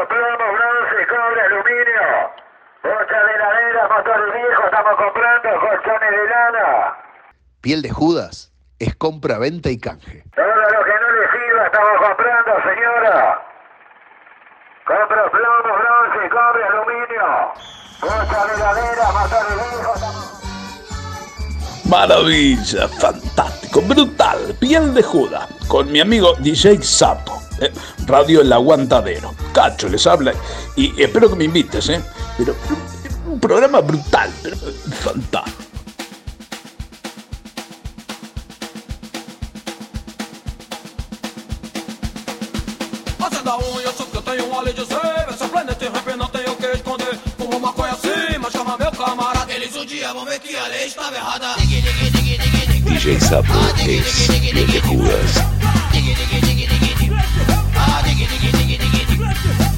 compro plomo, bronce, cobre, aluminio. Bocha de heladera, motores viejos, estamos comprando colchones de lana. Piel de Judas es compra, venta y canje. Todo lo que no le sirva estamos comprando, señora. Compro plomo, bronce, cobre, aluminio. Bocha de heladera, motores viejos, estamos... Maravilla, fantástico, brutal, piel de Judas, con mi amigo DJ Sapo, eh, Radio El Aguantadero. Cacho les habla y espero que me invites, ¿eh? Pero, pero, un programa brutal, pero fantástico. Vão ver que a lei estava errada. DJ Sapo Piel de.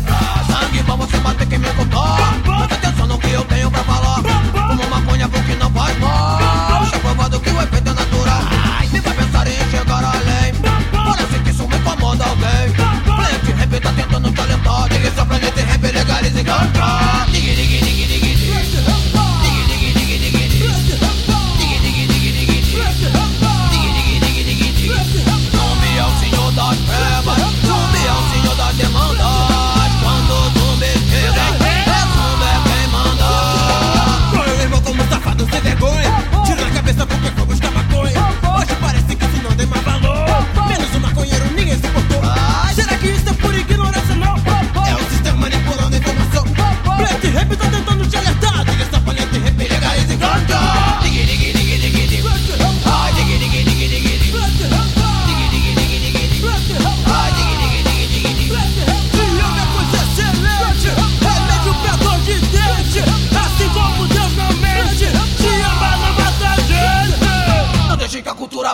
Ah, Sangue pra você bater quem me contou Presta atenção no que eu tenho pra falar. Fumo maconha porque não faz mal. Já provado que o efeito é natural. Me faz pensar em chegar além. Parece que isso me incomoda alguém. Planeta rap tá tentando te alertar. Diga esse planeta rap legaliza e canta Digue, digue, digue,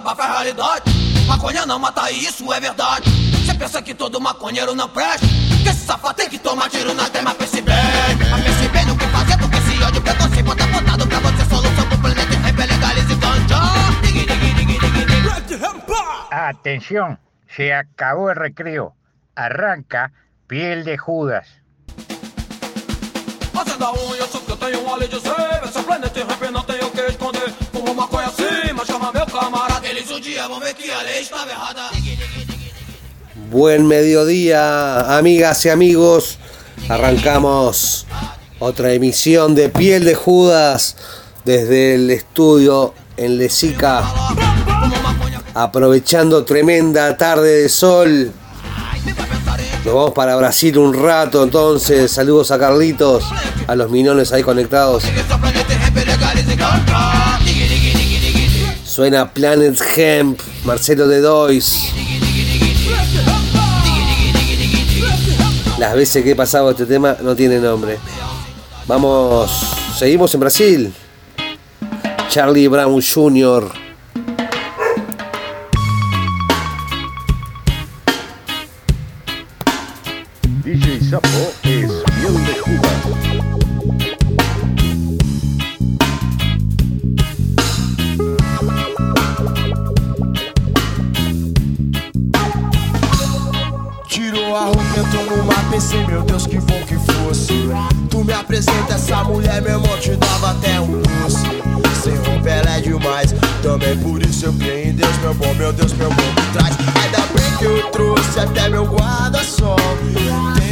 a cultura abafe a realidade Maconha não mata e isso é verdade. Você pensa que todo maconheiro não presta? Que esse safado tem que tomar tiro na tema Pense bem, mas pense bem no que fazer Porque esse ódio preconceito bota botado pra você Solução pro planeta e rap legalize e ganja Atención, se acabó el recreo. Arranca Piel de Judas. Fazenda unha, eu sou que eu tenho um óleo de seiva Esse planeta rap não tem o que esconder. Fumo maconha acima, chama Buen mediodía, amigas y amigos. Arrancamos otra emisión de Piel de Judas desde el estudio en Lesica. Aprovechando tremenda tarde de sol. Nos vamos para Brasil un rato entonces. Saludos a Carlitos, a los minones ahí conectados. Suena Planet Hemp, Marcelo de Dois. Las veces que he pasado este tema no tiene nombre. Vamos, seguimos en Brasil. Charlie Brown Jr. Tirou a roupa, entrou numa PC, meu Deus, que bom que fosse. Tu me apresenta essa mulher, meu irmão, te dava até um doce. Sem roupa ela é demais, também por isso eu creio em Deus, meu bom, meu Deus, meu bom me traz. Ainda bem que eu trouxe até meu guarda-sol.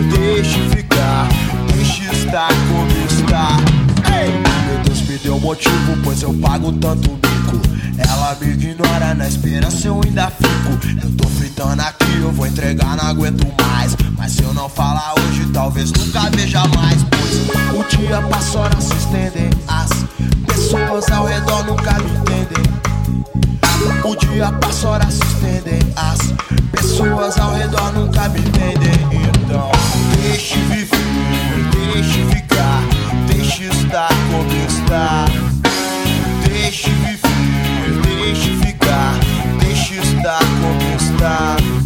deixe ficar, deixe estar como está. Meu Deus me deu motivo, pois eu pago tanto mico. Ela me ignora, na esperança eu ainda fico. Eu tô fritando aqui, eu vou entregar, não aguento mais. Mas se eu não falar hoje, talvez nunca veja mais. Pois o dia passa, horas se estendem. As pessoas ao redor nunca me entendem. O dia passa, horas se estendem. As pessoas ao redor nunca me entendem. Então, deixe viver, deixe ficar, deixe estar como está. Deixe viver, deixe ficar, deixe estar como está.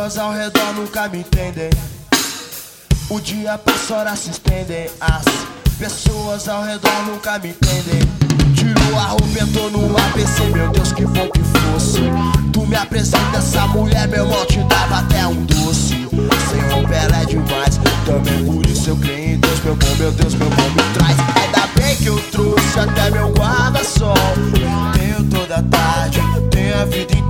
Pessoas ao redor nunca me entendem. O dia passa, horas se estendem. As pessoas ao redor nunca me entendem. Tirou a roupa, entrou no APC, meu Deus, que bom que fosse. Tu me apresenta essa mulher, meu irmão, te dava até um doce. Sem roupa ela é demais, também por isso eu creio em Deus, meu bom, meu Deus, meu bom me traz. Ainda bem que eu trouxe até meu guarda-sol. Tenho toda tarde, tenho a vida inteira.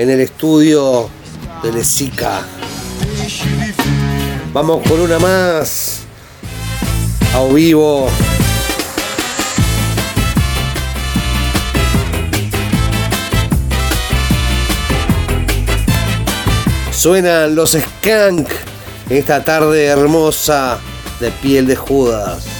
en el estudio de Lesica. Vamos con una más. A vivo. Suenan los Skank en esta tarde hermosa de piel de Judas.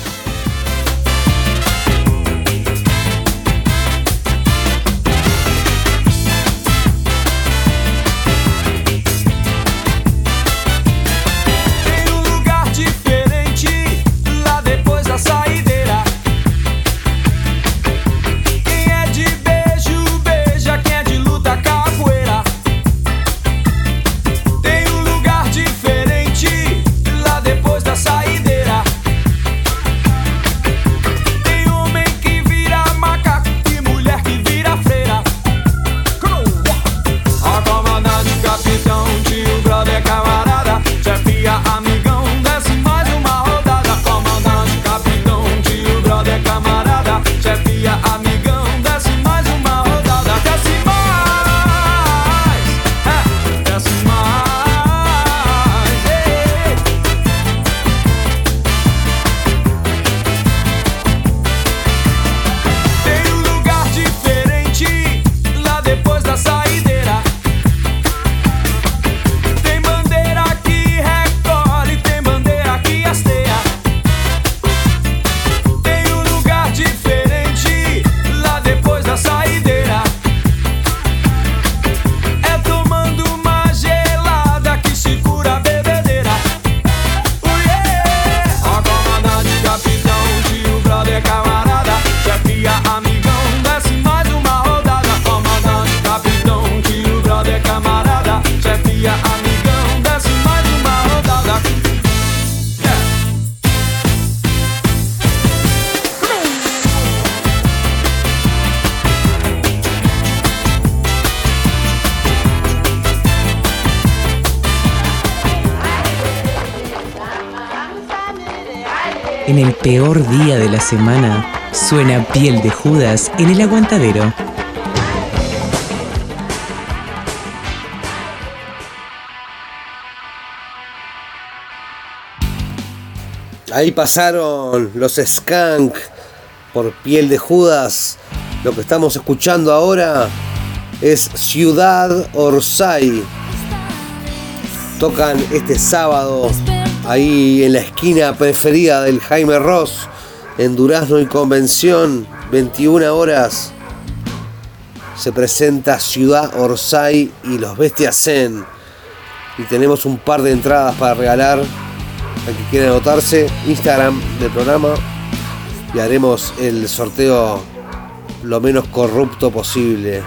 Peor día de la semana, suena piel de Judas en el aguantadero. Ahí pasaron los Skank por piel de Judas. Lo que estamos escuchando ahora es Ciudad Orsay. Tocan este sábado ahí en la esquina preferida del Jaime Ross, en Durazno y Convención, 21 horas. Se presenta Ciudad Orsay y los Bestias Zen. Y tenemos un par de entradas para regalar al que quiera anotarse, Instagram del programa y haremos el sorteo lo menos corrupto posible.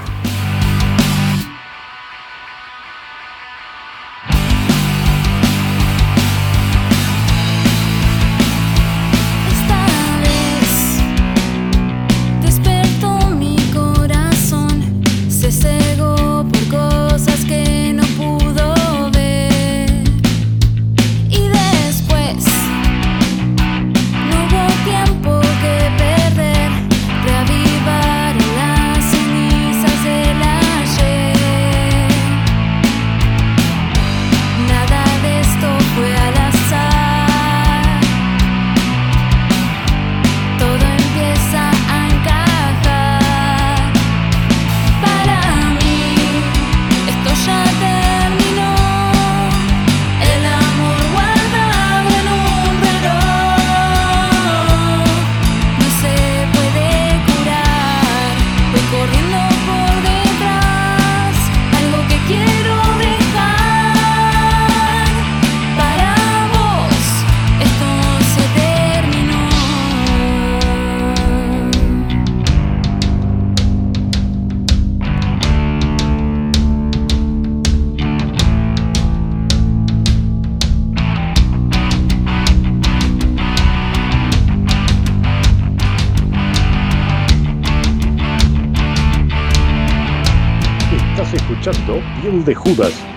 Piel de Judas.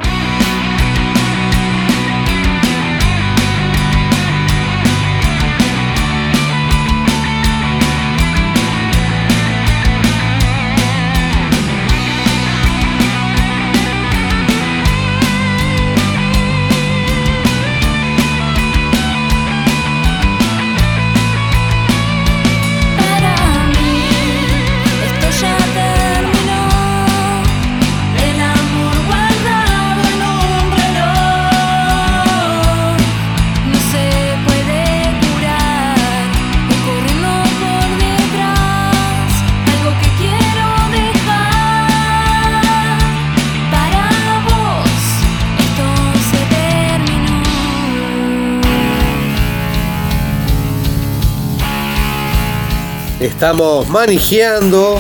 Estamos manijeando,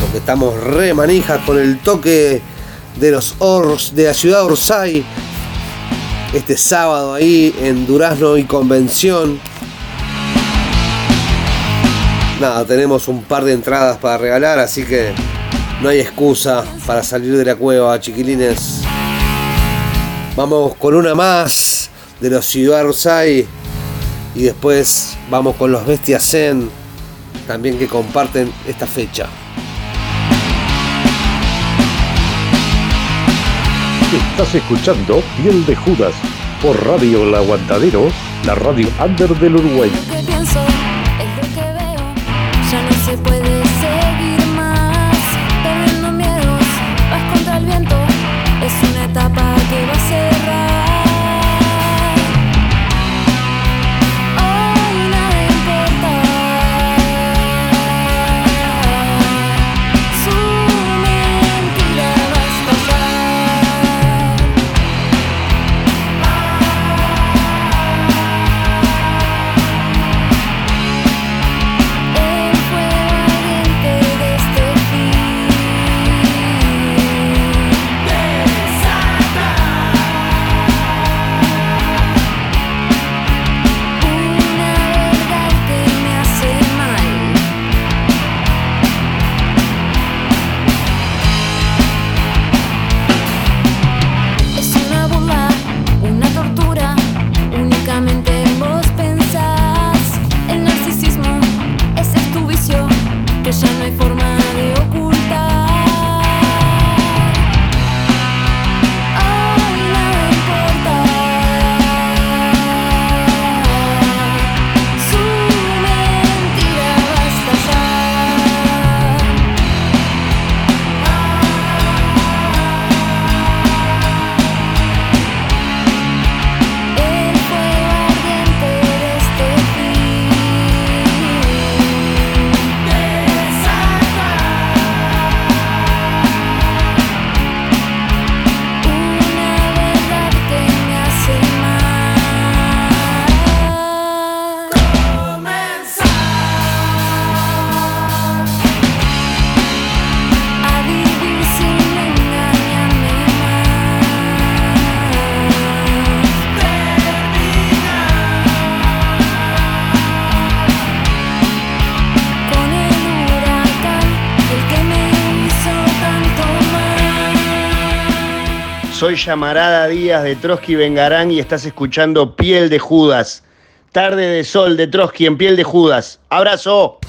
porque estamos re manijas con el toque de los Ors de la ciudad Orsay. Este sábado ahí en Durazno y Convención. Nada, tenemos un par de entradas para regalar, así que no hay excusa para salir de la cueva, chiquilines. Vamos con una más de los Ciudad Orsay. Y después vamos con los Bestias Zen, también que comparten esta fecha. Estás escuchando Piel de Judas por Radio El Aguantadero, la radio under del Uruguay. Soy Llamarada Díaz de Trotsky Vengarán y estás escuchando Piel de Judas. Tarde de sol de Trotsky en Piel de Judas. Abrazo.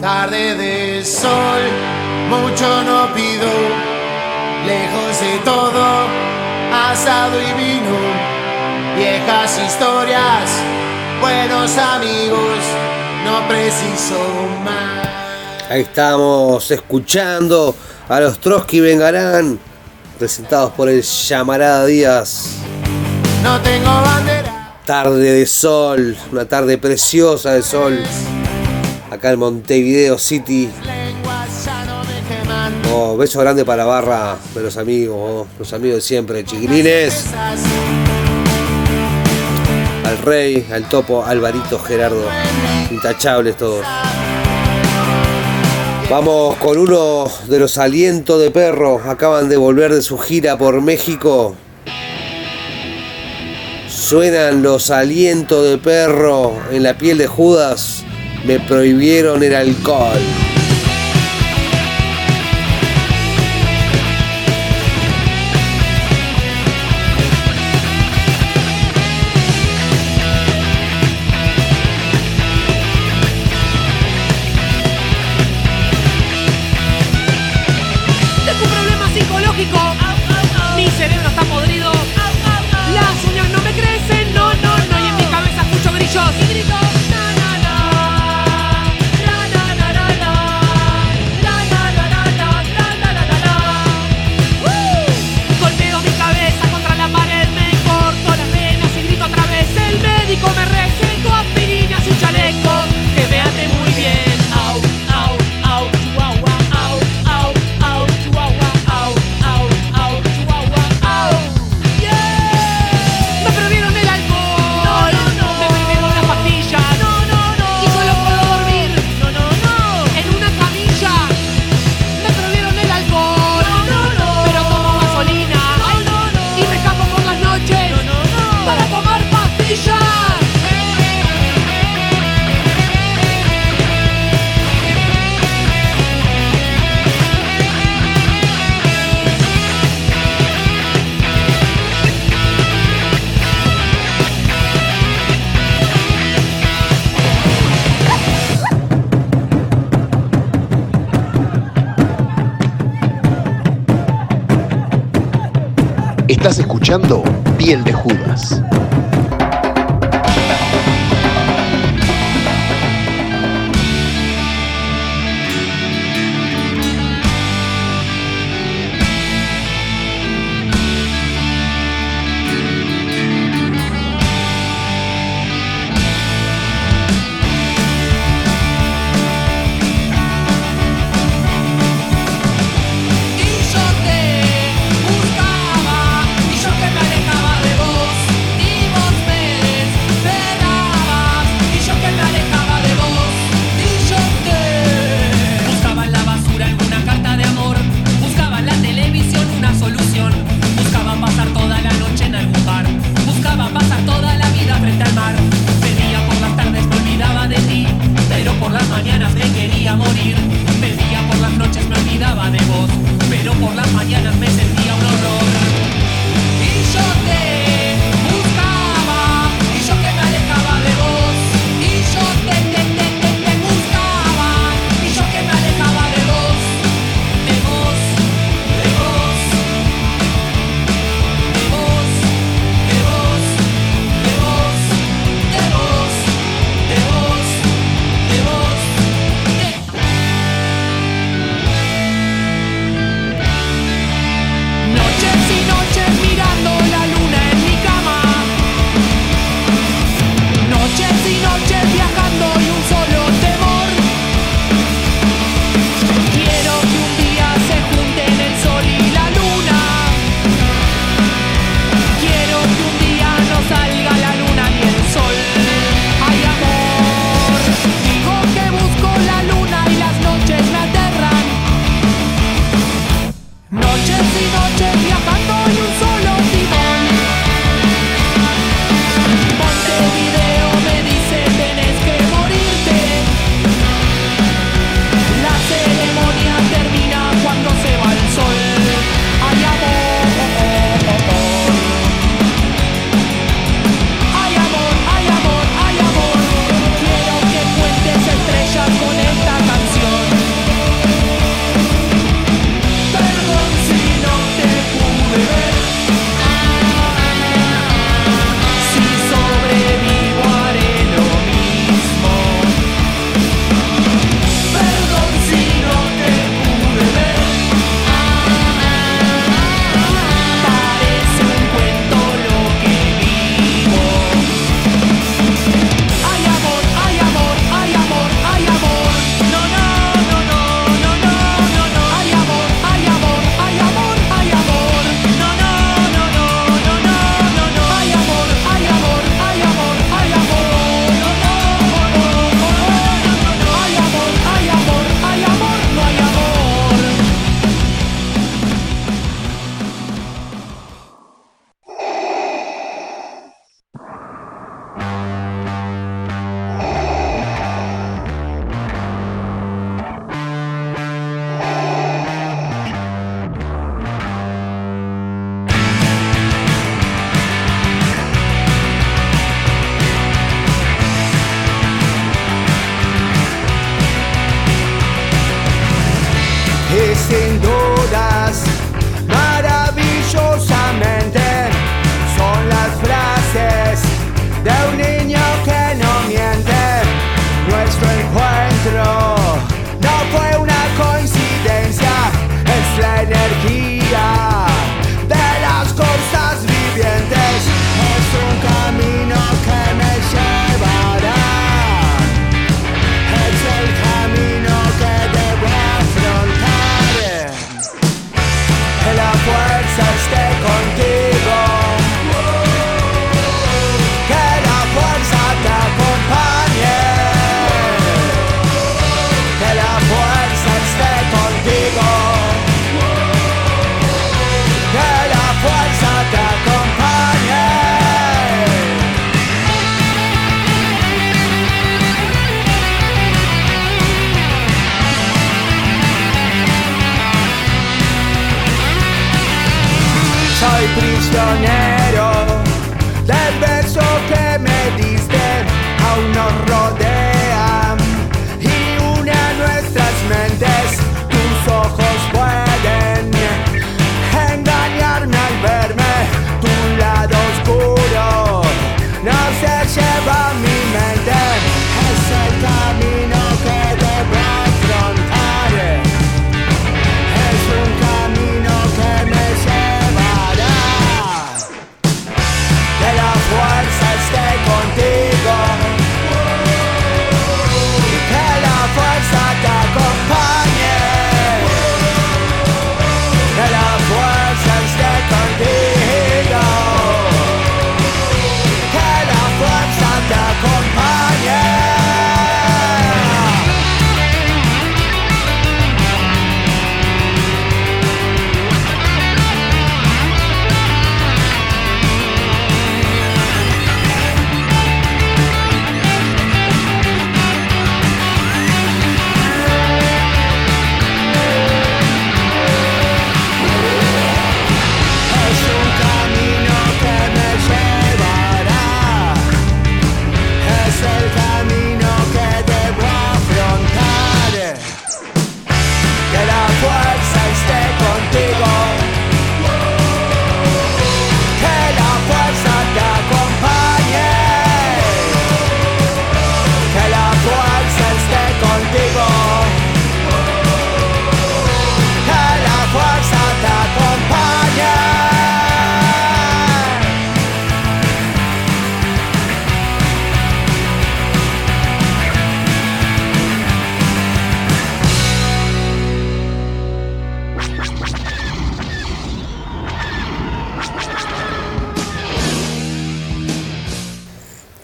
Tarde de sol, mucho no pido, lejos de todo, asado y vino, viejas historias, buenos amigos, no preciso más. Ahí estamos escuchando a los Trotsky Vengarán, presentados por el Llamarada Díaz. No tengo bandera. Tarde de sol, una tarde preciosa de sol acá en Montevideo City. Oh, beso grande para la Barra de los amigos, los amigos de siempre, chiquilines. Al Rey, al Topo, Alvarito, Gerardo. Intachables todos. Vamos con uno de los alientos de perro. Acaban de volver de su gira por México. Suenan los alientos de perro en la piel de Judas me prohibieron el alcohol.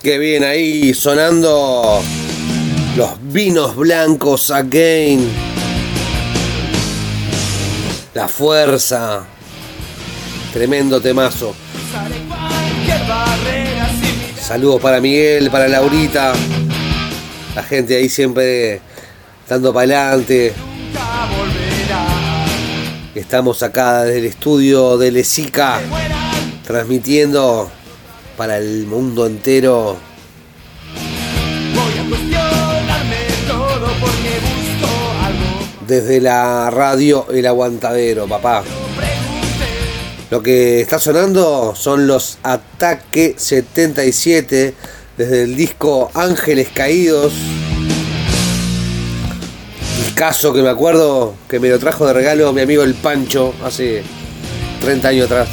Que bien ahí sonando los vinos blancos again. La fuerza. Tremendo temazo. Saludos para Miguel, para Laurita. La gente ahí siempre dando para adelante. Estamos acá desde el estudio de Lesica transmitiendo para el mundo entero. Desde la radio El Aguantadero, papá. Lo que está sonando son los Ataque 77 desde el disco Ángeles Caídos. El caso que me acuerdo que me lo trajo de regalo mi amigo el Pancho hace 30 años atrás.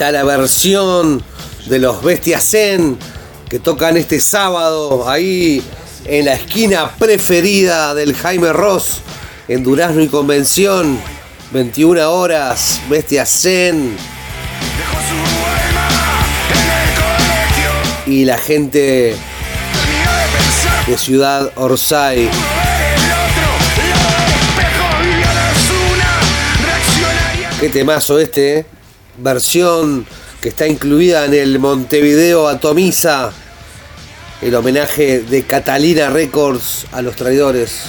Está la versión de los Bestias Zen que tocan este sábado ahí en la esquina preferida del Jaime Ross en Durazno y Convención. 21 horas, Bestias Zen. Y la gente de Ciudad Orsay. Qué temazo este, ¿eh? Versión que está incluida en el Montevideo Atomiza, el homenaje de Catalina Records a los traidores.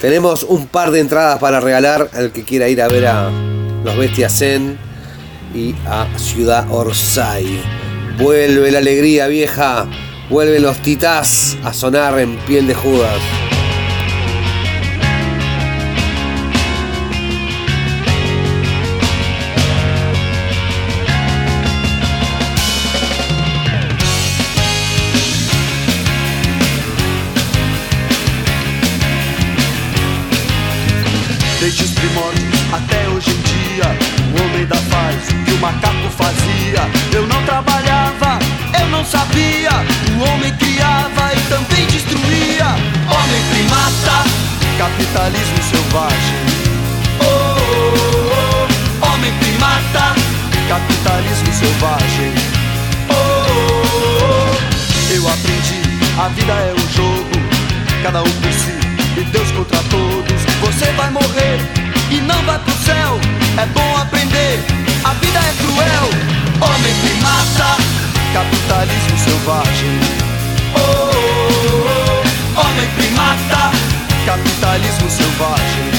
Tenemos un par de entradas para regalar al que quiera ir a ver a los Bestias Zen y a Ciudad Orsay. Vuelve la alegría vieja, vuelven los titás a sonar en piel de Judas. Sabia. O homem criava e também destruía. Homem primata, capitalismo selvagem. Oh, oh, oh. Homem primata, capitalismo selvagem. Oh, oh, oh. Eu aprendi, a vida é um jogo, cada um por si e Deus contra todos. Você vai morrer e não vai pro céu. É bom aprender, a vida é cruel. Homem primata, capitalismo selvagem. Oh, oh, oh. Homem primata, capitalismo selvagem.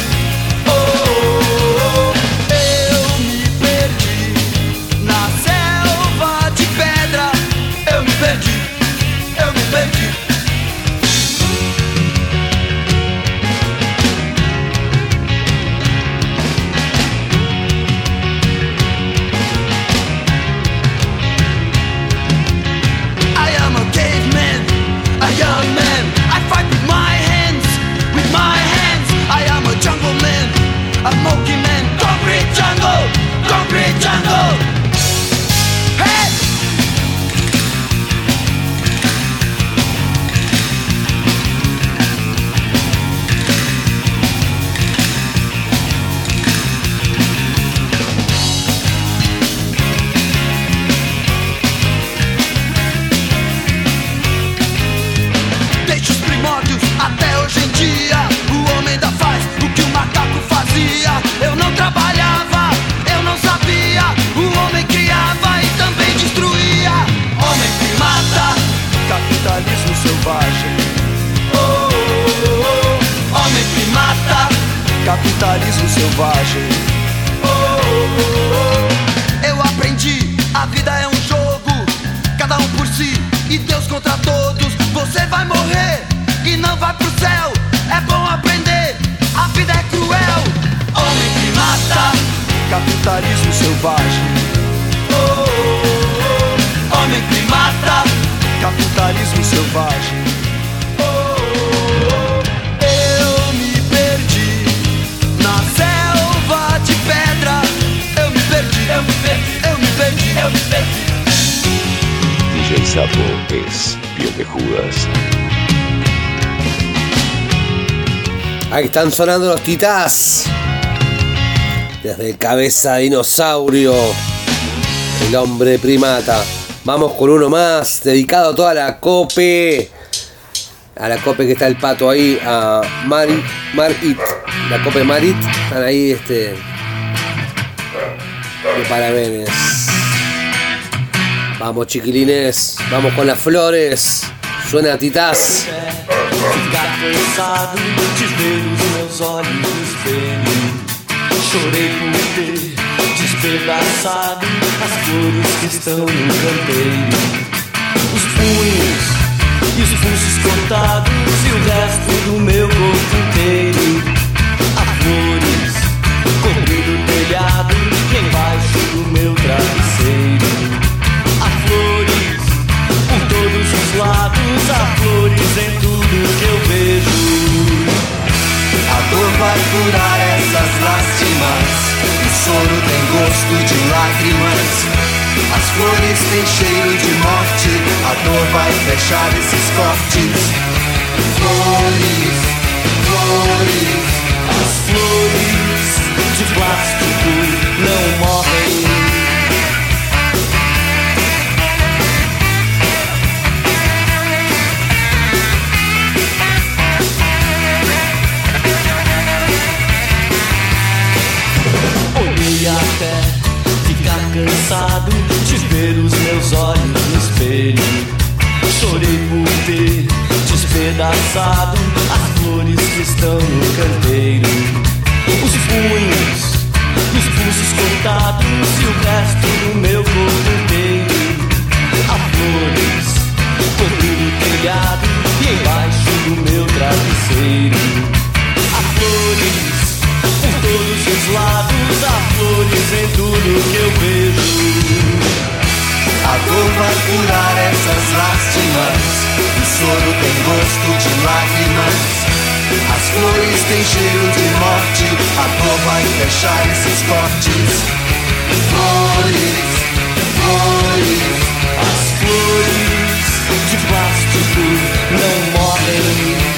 Están sonando los titás. Desde cabeza dinosaurio. El hombre primata. Vamos con uno más. Dedicado a toda la cope. A la cope que está el pato ahí. A Marit. Marit. La cope Marit. Están ahí este. De parabéns. Vamos chiquilines. Vamos con las flores. Suena titás. Olhos espelho. Chorei por ter despedaçado as flores que estão no canteiro. Os punhos e os pulsos cortados e o resto do meu corpo inteiro. Há flores cobrindo o telhado embaixo do meu travesseiro. Há flores por todos os lados, há flores em tudo dor vai curar essas lástimas. O soro tem gosto de lágrimas. As flores têm cheiro de morte. A dor vai fechar esses cortes. Flores, flores. As flores de plástico não morrem. Cansado de ver os meus olhos no espelho. Chorei por ter despedaçado as flores que estão no canteiro. Os punhos os pulsos cortados e o resto do meu corpo inteiro. Há flores cobrindo o telhado e embaixo do meu travesseiro. Há flores todos os lados, há flores em tudo que eu vejo. A dor vai curar essas lástimas. O soro tem gosto de lágrimas. As flores têm cheiro de morte. A dor vai fechar esses cortes. Flores, flores. As flores de plástico não morrem.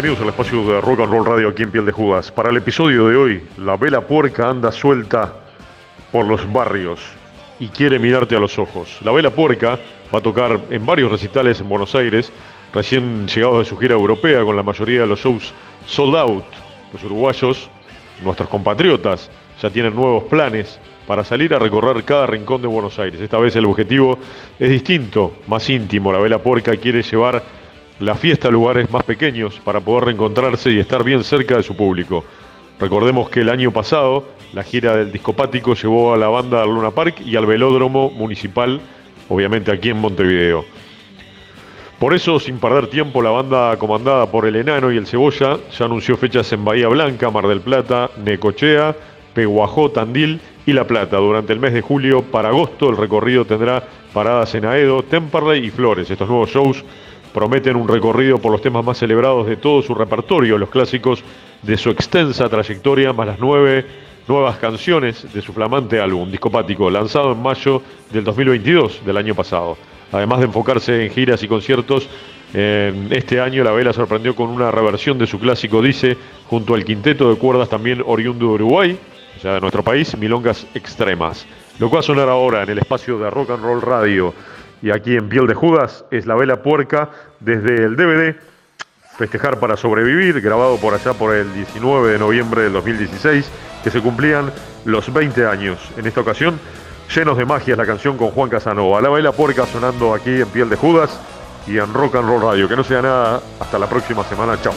Bienvenidos al espacio de Rock and Roll Radio aquí en Piel de Judas. Para el episodio de hoy, la vela puerca anda suelta por los barrios y quiere mirarte a los ojos. La vela puerca va a tocar en varios recitales en Buenos Aires, recién llegados de su gira europea con la mayoría de los shows sold out. Los uruguayos, nuestros compatriotas, ya tienen nuevos planes para salir a recorrer cada rincón de Buenos Aires. Esta vez el objetivo es distinto, más íntimo. La vela puerca quiere llevar la fiesta a lugares más pequeños para poder reencontrarse y estar bien cerca de su público. Recordemos que el año pasado la gira del Discopático llevó a la banda al Luna Park y al Velódromo Municipal, obviamente aquí en Montevideo. Por eso, sin perder tiempo, la banda comandada por el Enano y el Cebolla ya anunció fechas en Bahía Blanca, Mar del Plata, Necochea, Peguajó, Tandil y La Plata. Durante el mes de julio, para agosto, el recorrido tendrá paradas en Aedo, Temperley y Flores. Estos nuevos shows prometen un recorrido por los temas más celebrados de todo su repertorio, los clásicos de su extensa trayectoria, más las nueve nuevas canciones de su flamante álbum discopático, lanzado en mayo del 2022 del año pasado. Además de enfocarse en giras y conciertos, este año la vela sorprendió con una reversión de su clásico Dice, junto al quinteto de cuerdas también oriundo de Uruguay, o sea, de nuestro país, Milongas Extremas. Lo que va a sonar ahora en el espacio de Rock and Roll Radio y aquí en Piel de Judas es la vela puerca desde el DVD Festejar para sobrevivir, grabado por allá por el 19 de noviembre del 2016, que se cumplían los 20 años. En esta ocasión, llenos de magia la canción con Juan Casanova. La baila puerca sonando aquí en Piel de Judas y en Rock and Roll Radio. Que no sea nada, hasta la próxima semana. Chau.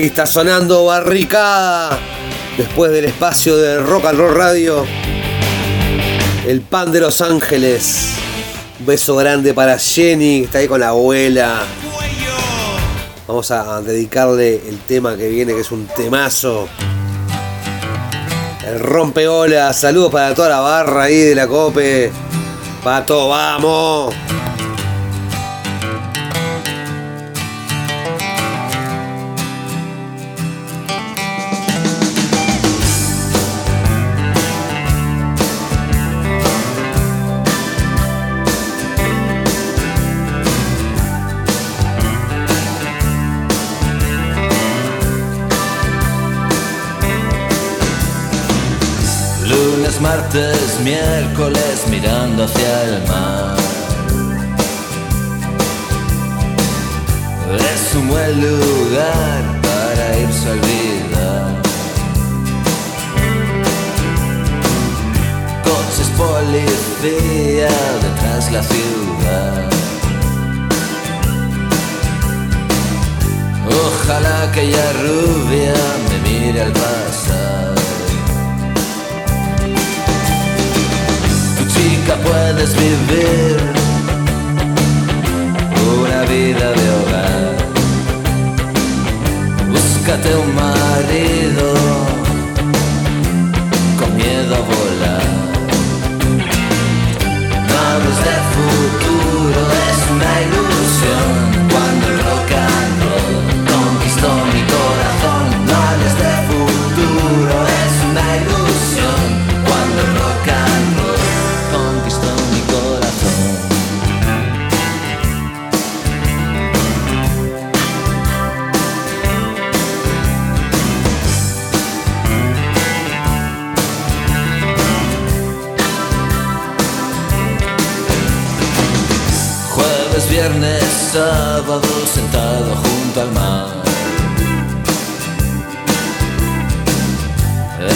Ahí está sonando Barricada. Después del espacio de Rock and Roll Radio. El pan de Los Ángeles. Un beso grande para Jenny, que está ahí con la abuela. Vamos a dedicarle el tema que viene, que es un temazo. El rompeola. Saludos para toda la barra ahí de la Cope. Pato, vamos. Martes, miércoles mirando hacia el mar. Es un buen lugar para irse a olvidar. Coches policía detrás la ciudad. Ojalá aquella rubia me mire al pasar. Chica puedes vivir una vida de hogar. Búscate un marido con miedo a volar. No hables de futuro, es una ilusión. Sentado junto al mar.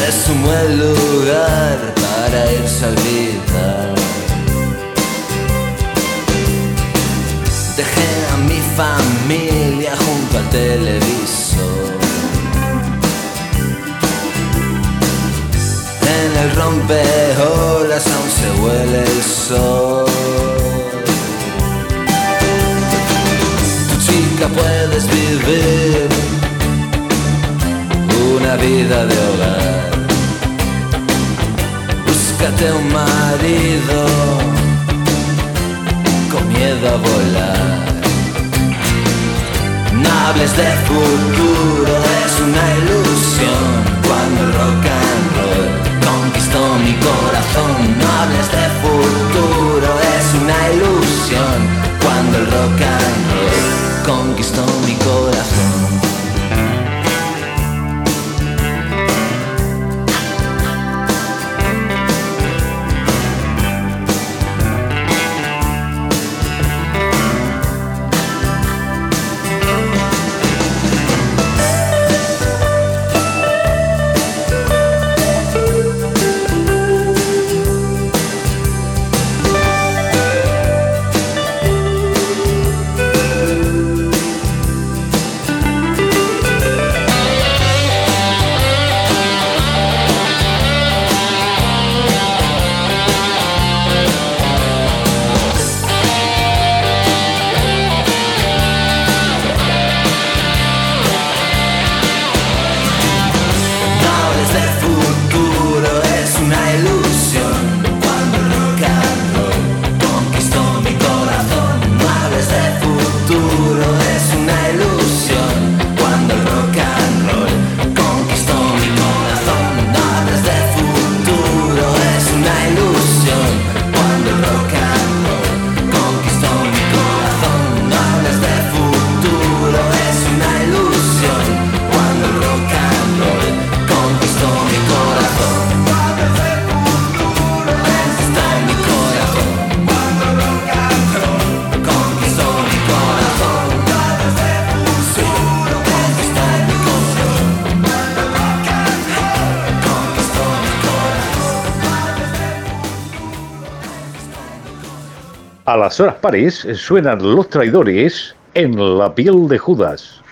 Es un buen lugar para irse a olvidar. Dejé a mi familia junto al televisor. En el rompeolas aún se huele el sol. Chica puedes vivir una vida de hogar. Búscate un marido con miedo a volar. No hables de futuro, es una ilusión. Cuando el rock and roll conquistó mi corazón. No hables de futuro, es una ilusión. Cuando el rock and roll las horas pares suenan los traidores en la piel de Judas.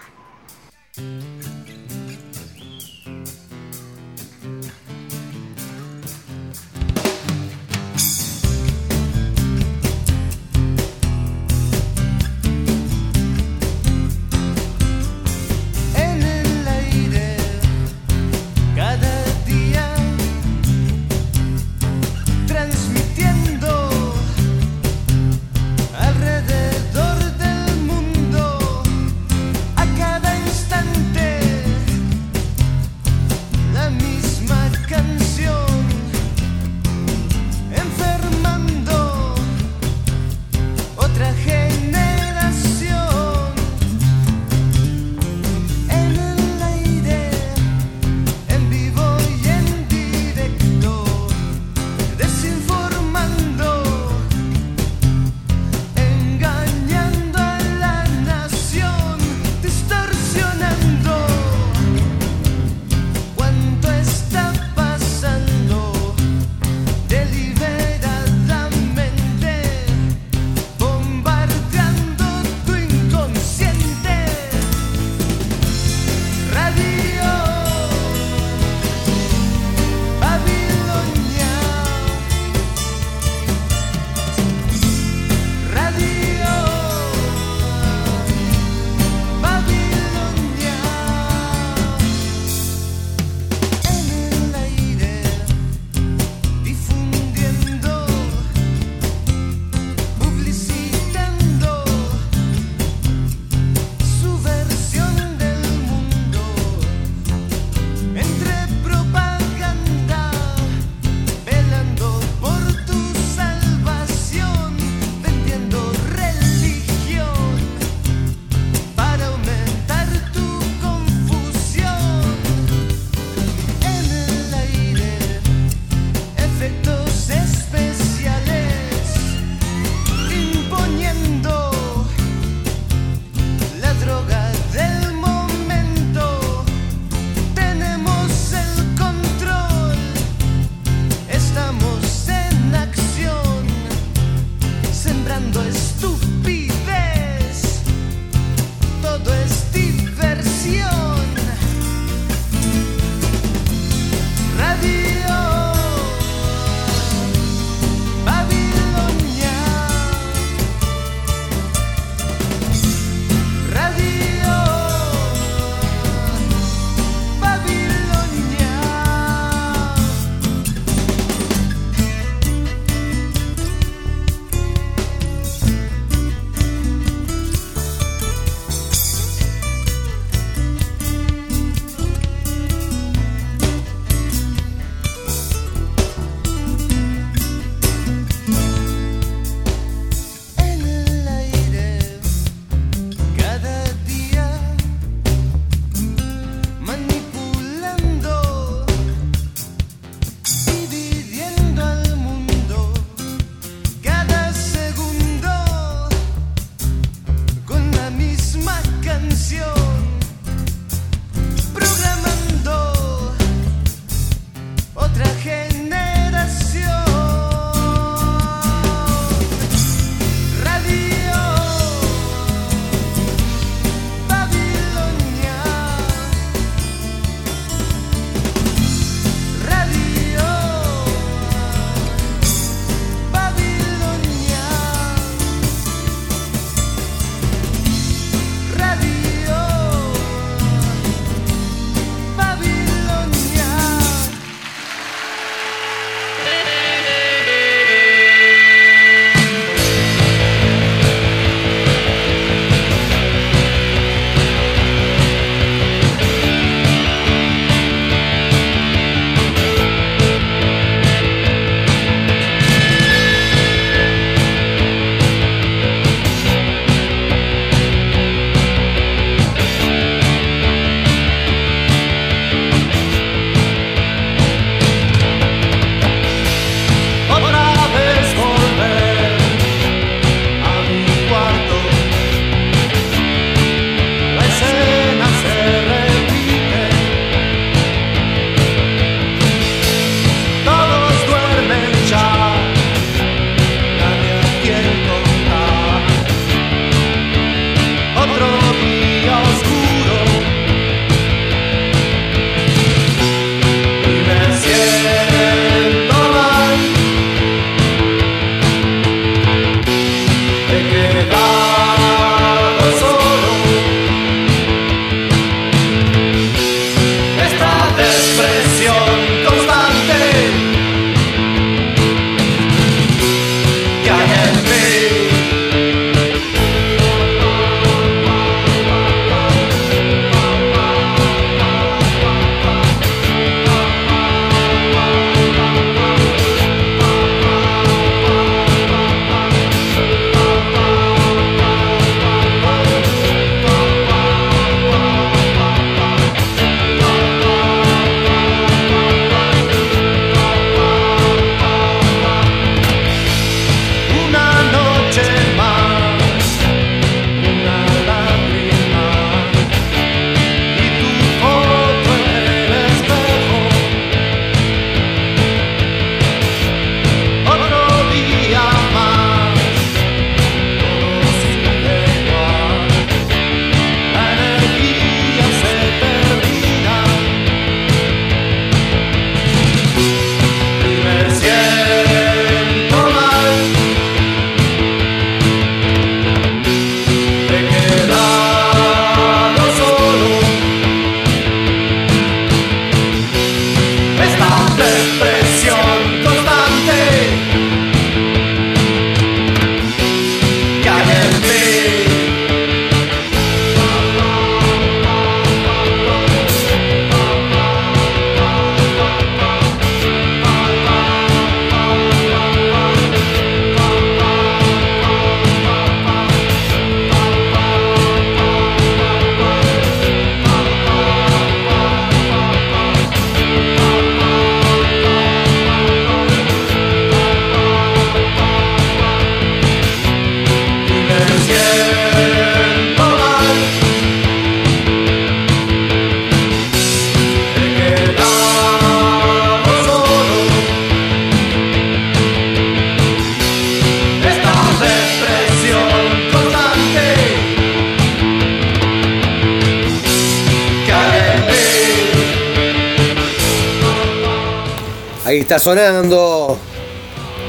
Sonando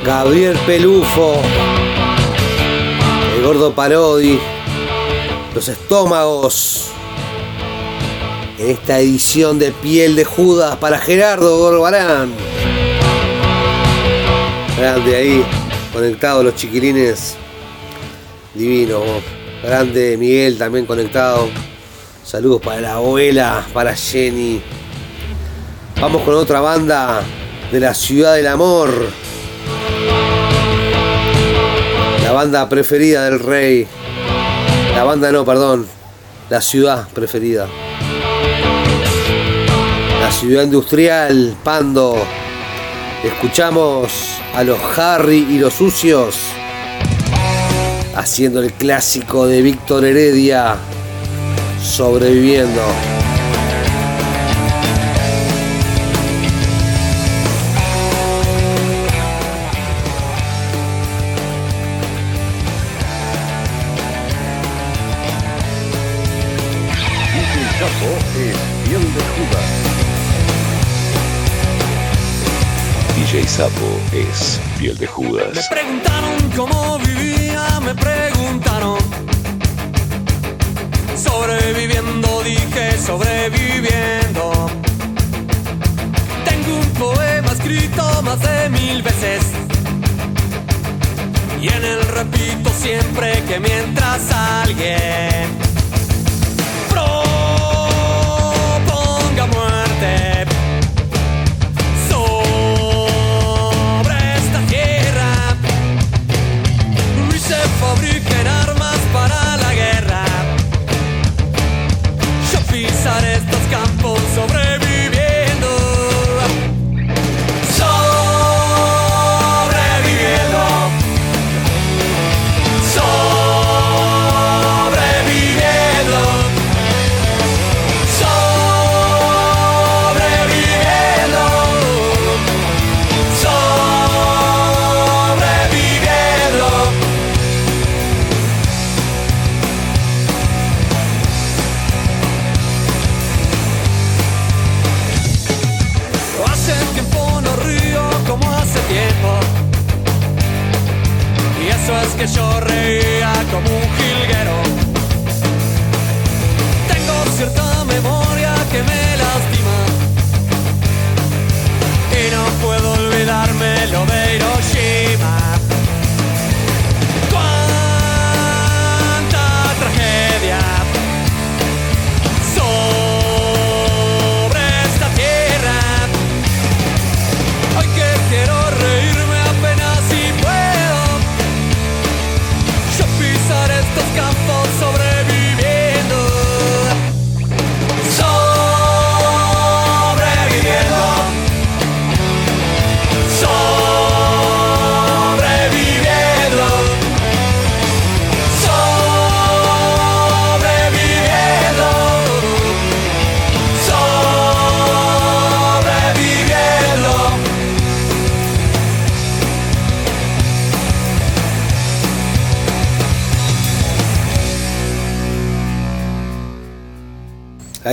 Gabriel Pelufo, el gordo Parodi, los estómagos. En esta edición de Piel de Judas para Gerardo Gorbarán. Grande ahí, conectados los chiquilines. Divino. Grande Miguel también conectado. Saludos para la abuela, para Jenny. Vamos con otra banda de la ciudad del amor. La banda preferida del rey. La banda no, perdón. La ciudad preferida. La ciudad industrial, Pando. Escuchamos a los Harry y los sucios haciendo el clásico de Víctor Heredia, sobreviviendo. Me preguntaron cómo vivía, me preguntaron. Sobreviviendo, dije sobreviviendo. Tengo un poema escrito más de mil veces. Y en él repito siempre que mientras alguien proponga muerte.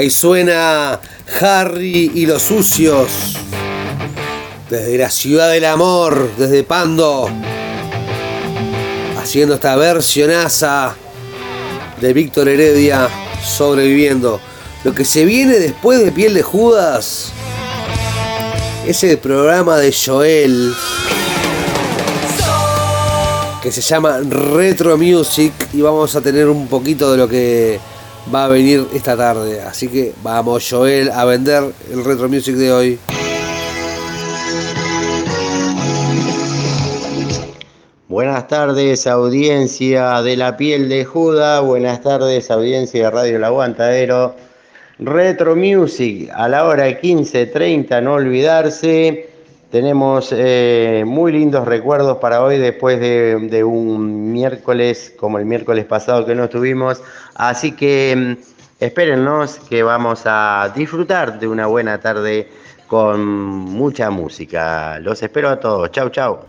Ahí suena Harry y los sucios. Desde la ciudad del amor, desde Pando. Haciendo esta versionaza de Víctor Heredia sobreviviendo. Lo que se viene después de Piel de Judas es el programa de Joel que se llama Retro Music y vamos a tener un poquito de lo que va a venir esta tarde. Así que vamos Joel a vender el Retro Music de hoy. Buenas tardes, audiencia de la piel de Juda. Buenas tardes, audiencia de Radio El Aguantadero. Retro Music a la hora 15.30, no olvidarse. Tenemos eh, muy lindos recuerdos para hoy después de, un miércoles como el miércoles pasado que no estuvimos. Así que mm, espérennos que vamos a disfrutar de una buena tarde con mucha música. Los espero a todos. Chau, chau.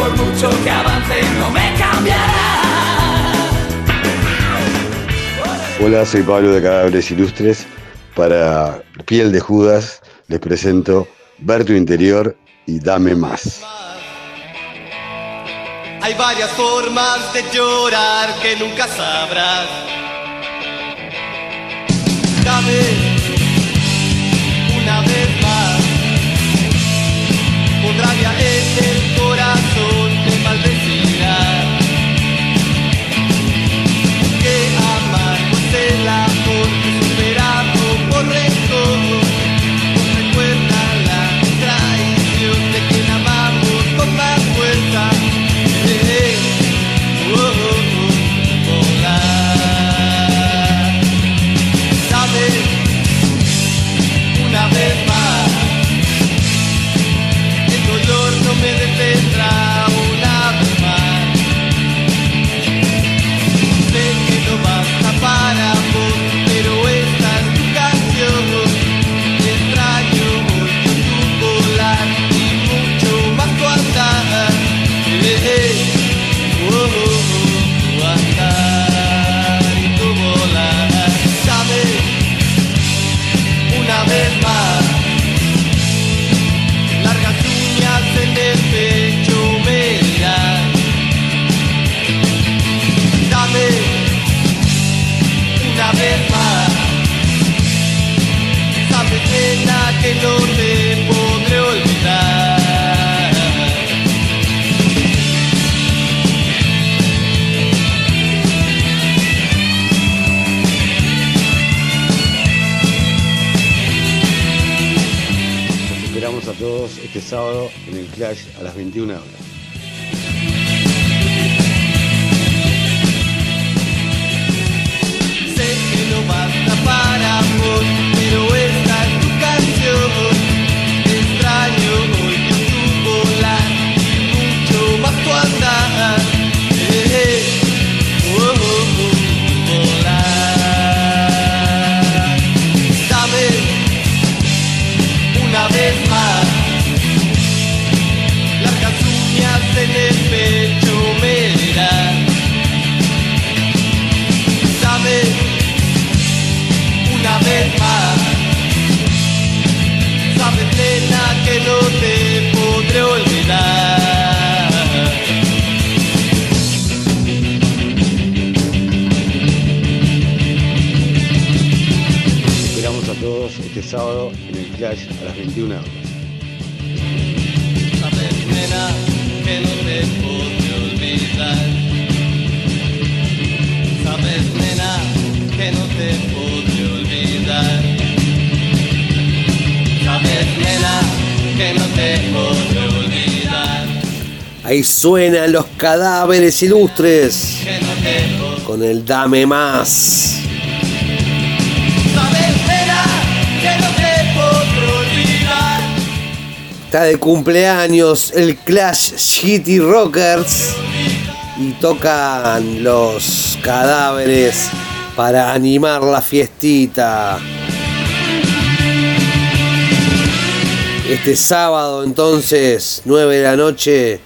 Por mucho que avance, no me cambiará. Hola, soy Pablo de Cadáveres Ilustres. Para Piel de Judas les presento Ver tu interior y Dame más. Hay varias formas de llorar que nunca sabrás. Dame todos este sábado en el Clash a las 21 horas. Sé que no basta para vos, pero esta es tu canción. Extraño hoy tu volar y mucho más tu andar. Eh, eh, podré olvidar. Los esperamos a todos este sábado en el Clash a las 21 horas. Sabes, nena, que no te podré olvidar. Sabes, nena, que no te podré olvidar. Sabes, nena, que no te podré olvidar. Ahí suenan los cadáveres ilustres no con el Dame más. Está de cumpleaños el Clash City Rockers y tocan los cadáveres para animar la fiestita. Este sábado entonces, 9 de la noche,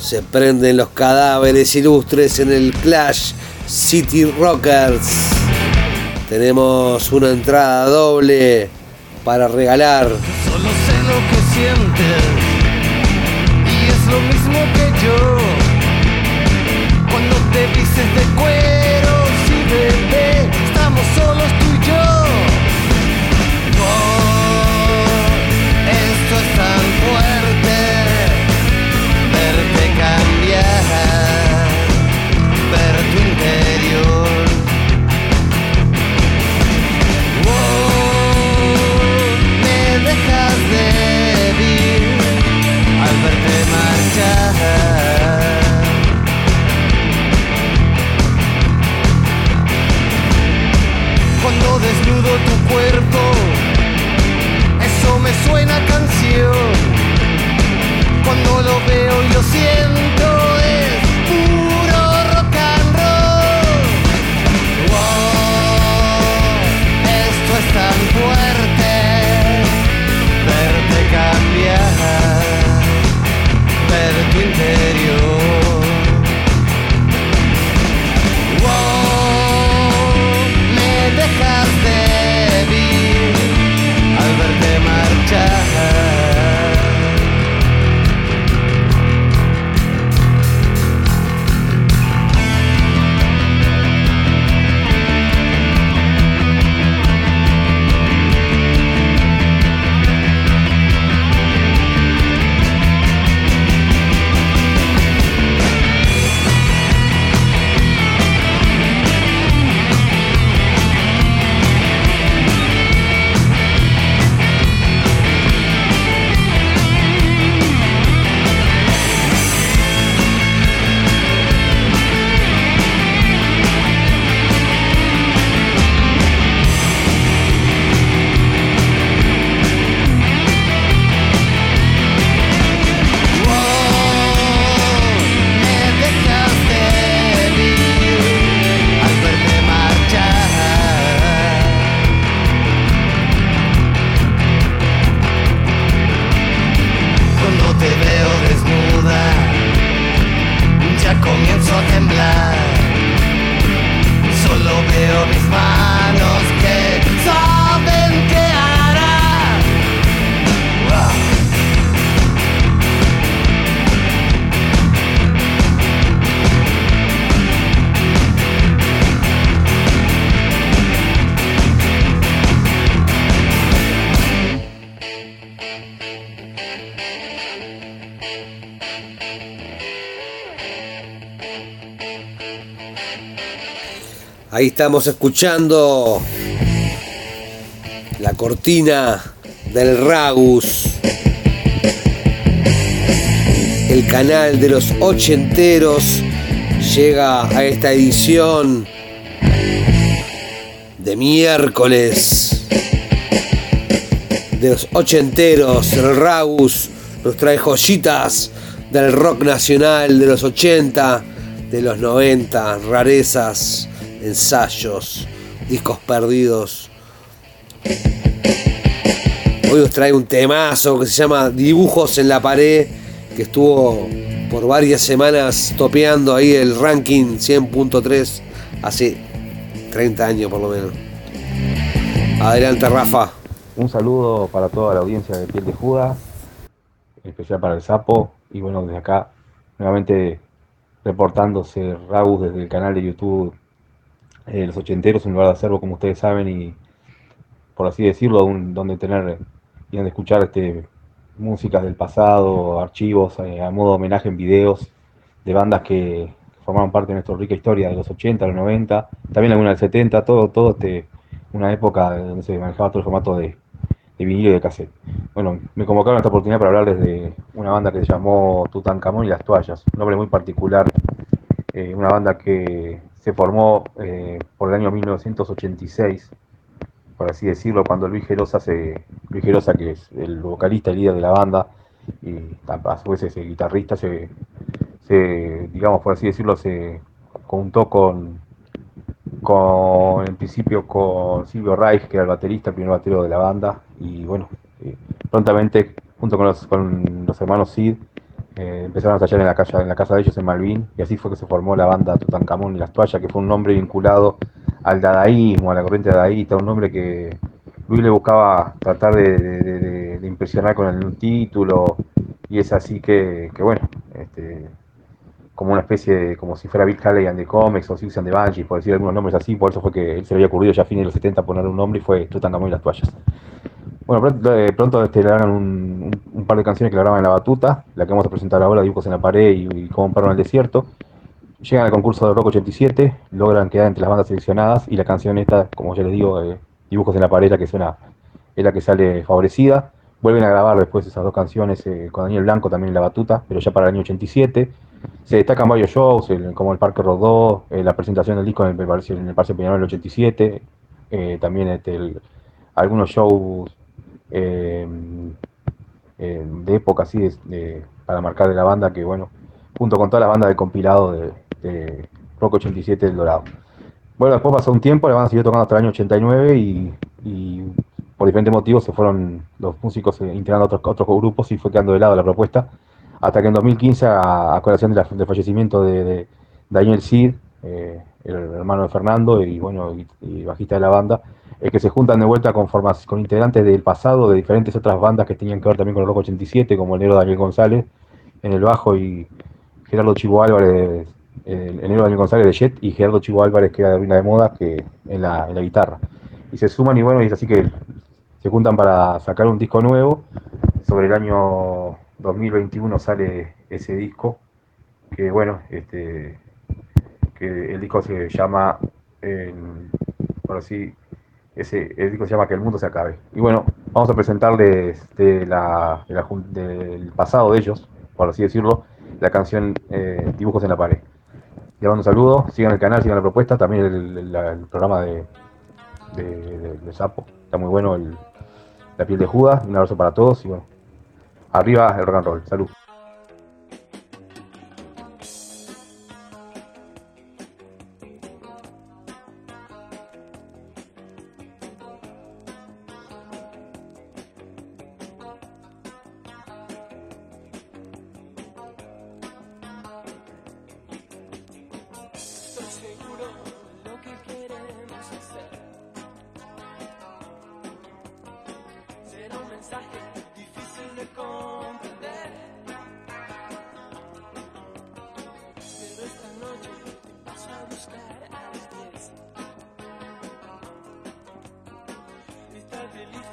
se prenden los cadáveres ilustres en el Clash City Rockers. Tenemos una entrada doble para regalar. Solo sé lo que sientes y es lo Estamos escuchando la cortina del Ragus. El canal de los ochenteros llega a esta edición de miércoles de los ochenteros. El Ragus nos trae joyitas del rock nacional de los 80, de los 90, rarezas, ensayos, discos perdidos. Hoy os trae un temazo que se llama Dibujos en la pared, que estuvo por varias semanas topeando ahí el ranking 100.3 hace 30 años por lo menos. Adelante Rafa. Un saludo para toda la audiencia de Piel de Judas, en especial para el Sapo. Y bueno, desde acá, nuevamente reportándose Raúl desde el canal de YouTube eh, Los Ochenteros, un lugar de acervo, como ustedes saben, y por así decirlo, un- donde tener y donde escuchar este, músicas del pasado, archivos, eh, a modo de homenaje en videos de bandas que formaron parte de nuestra rica historia de los 80, los 90, también alguna del 70, todo, todo este, una época donde se manejaba todo el formato de, vinilo y de cassette. Bueno, me convocaron a esta oportunidad para hablarles de una banda que se llamó Tutankamón y las toallas, un nombre muy particular, eh, una banda que se formó eh, por el año 1986, por así decirlo, cuando Luis Gerosa, se, Luis Gerosa que es el vocalista líder de la banda, y a su vez ese guitarrista, se, se, digamos, por así decirlo, se juntó con, con, en principio con Silvio Reich, que era el baterista, el primer batero de la banda, y bueno, eh, prontamente, junto con los, con los hermanos Sid, eh, empezaron a ensayar en la, casa, en la casa de ellos en Malvin, y así fue que se formó la banda Tutankamón y las toallas, que fue un nombre vinculado al dadaísmo, a la corriente dadaísta, un nombre que Luis le buscaba tratar de, de- de- de- de impresionar con el título, y es así que, bueno, este, como una especie de, como si fuera Bill Haley and the Comics o Six and the Banshees, por decir algunos nombres así, por eso fue que él se le había ocurrido ya a fines de los 70 poner un nombre y fue Tutankamón y las toallas. Bueno, pronto, eh, pronto este, le hagan un, par de canciones que la graban en la batuta, la que vamos a presentar ahora, Dibujos en la pared y, y Como un perro en el desierto. Llegan al concurso de Rock 87, logran quedar entre las bandas seleccionadas y la canción esta, como ya les digo, Dibujos en la pared, la que suena, es la que sale favorecida. Vuelven a grabar después esas dos canciones eh, con Daniel Blanco también en la batuta, pero ya para el año 87. Se destacan varios shows, el- como el Parque Rodó, eh, la presentación del disco en el, en el Parque Peñarol en el 87, eh, también este, algunos shows eh, eh, de época así para marcar de la banda que bueno, junto con toda la banda de compilado de, Rock 87 del Dorado. Bueno, después pasó un tiempo, la banda siguió tocando hasta el año 89 y, por diferentes motivos se fueron los músicos eh, integrando otros, otros grupos y fue quedando de lado la propuesta. Hasta que en 2015, a, a colación de la- del fallecimiento de, Daniel Cid, eh, el hermano de Fernando y bueno, y, bajista de la banda, es que se juntan de vuelta con, formas, con integrantes del pasado de diferentes otras bandas que tenían que ver también con el Rock 87, como el negro Daniel González en el bajo y Gerardo Chivo Álvarez, el, el negro Daniel González de Jet y Gerardo Chivo Álvarez, que era de Ruina de Moda, que en la, en la guitarra. Y se suman y bueno, y es así que se juntan para sacar un disco nuevo. Sobre el año 2021 sale ese disco, que bueno, este, que el disco se llama, eh, así, ese, el disco se llama Que el mundo se acabe. Y bueno, vamos a presentarles de la, del pasado de ellos, por así decirlo, la canción eh, Dibujos en la pared. Les mando un saludo, sigan el canal, sigan la propuesta, también el, programa de, de, Sapo, está muy bueno, la piel de Judas, un abrazo para todos y bueno, arriba el rock and roll, salud.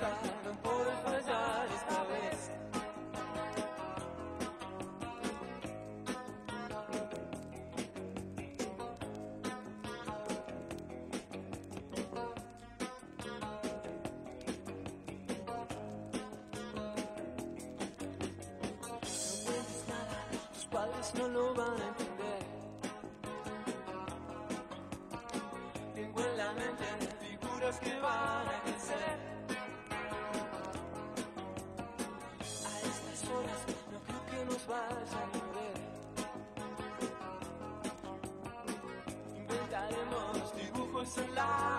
No puedo fallar esta vez. No cuentes nada, tus padres no lo van a entender. Tengo en la mente figuras que van a crecer. Creo que nos vayan a ver. Inventaremos dibujos en la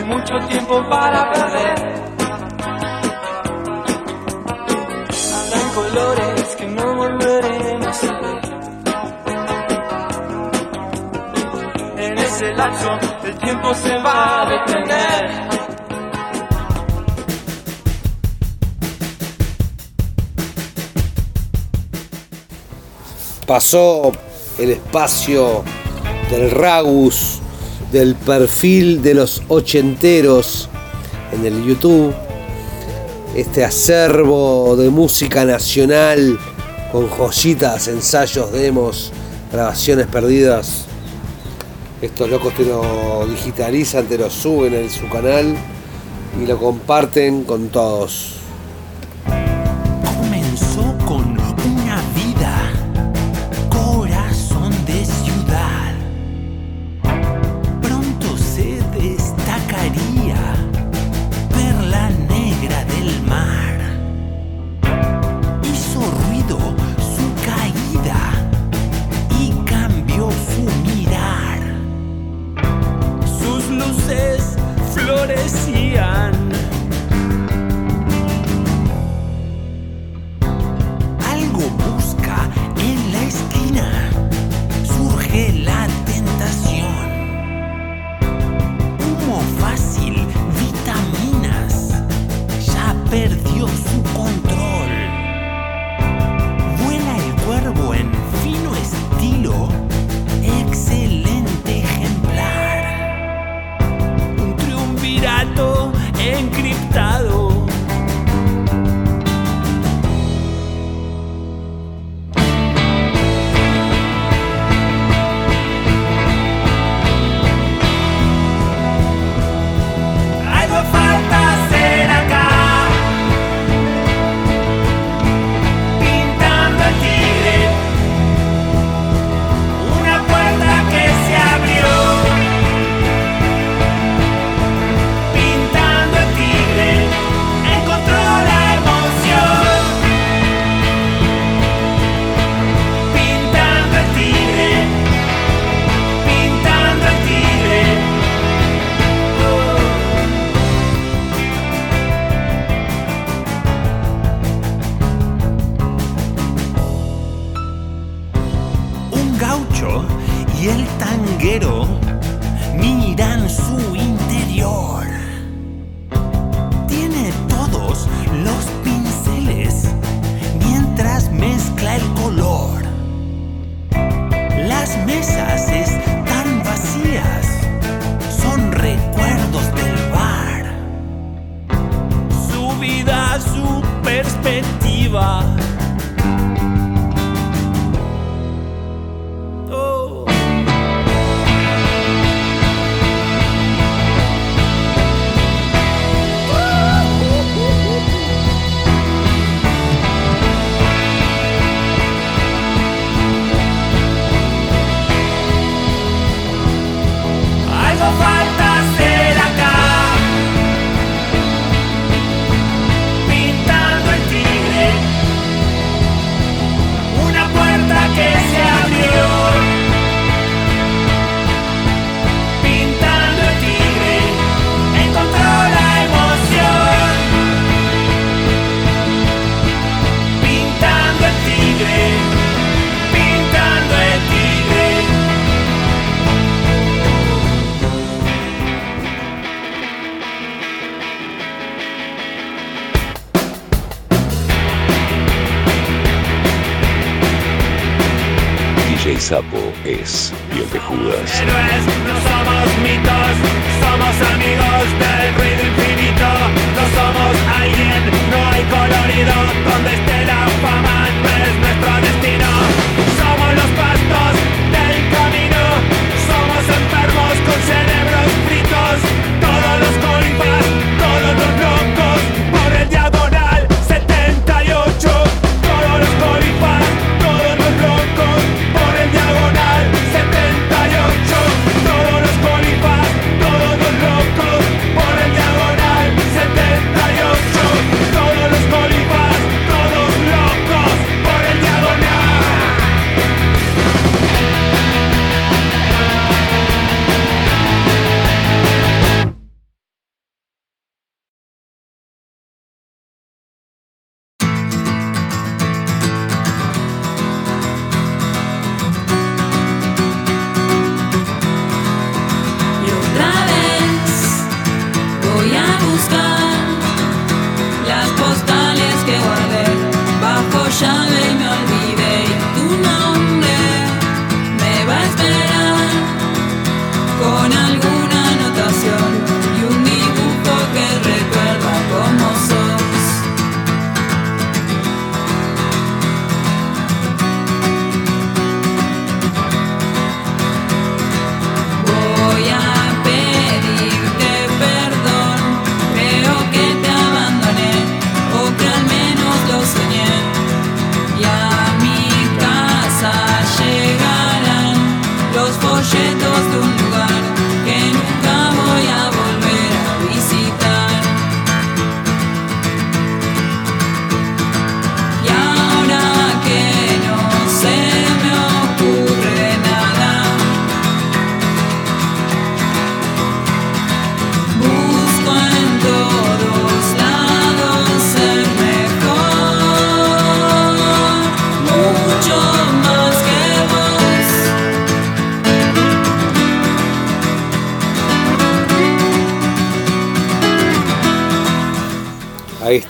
hay mucho tiempo para perder. Colores que no volveremos a ver. En ese lapso el tiempo se va a detener. Pasó el espacio del Ragus del perfil de los ochenteros en el YouTube, este acervo de música nacional con joyitas, ensayos, demos, grabaciones perdidas. Estos locos te lo digitalizan, te lo suben en su canal y lo comparten con todos.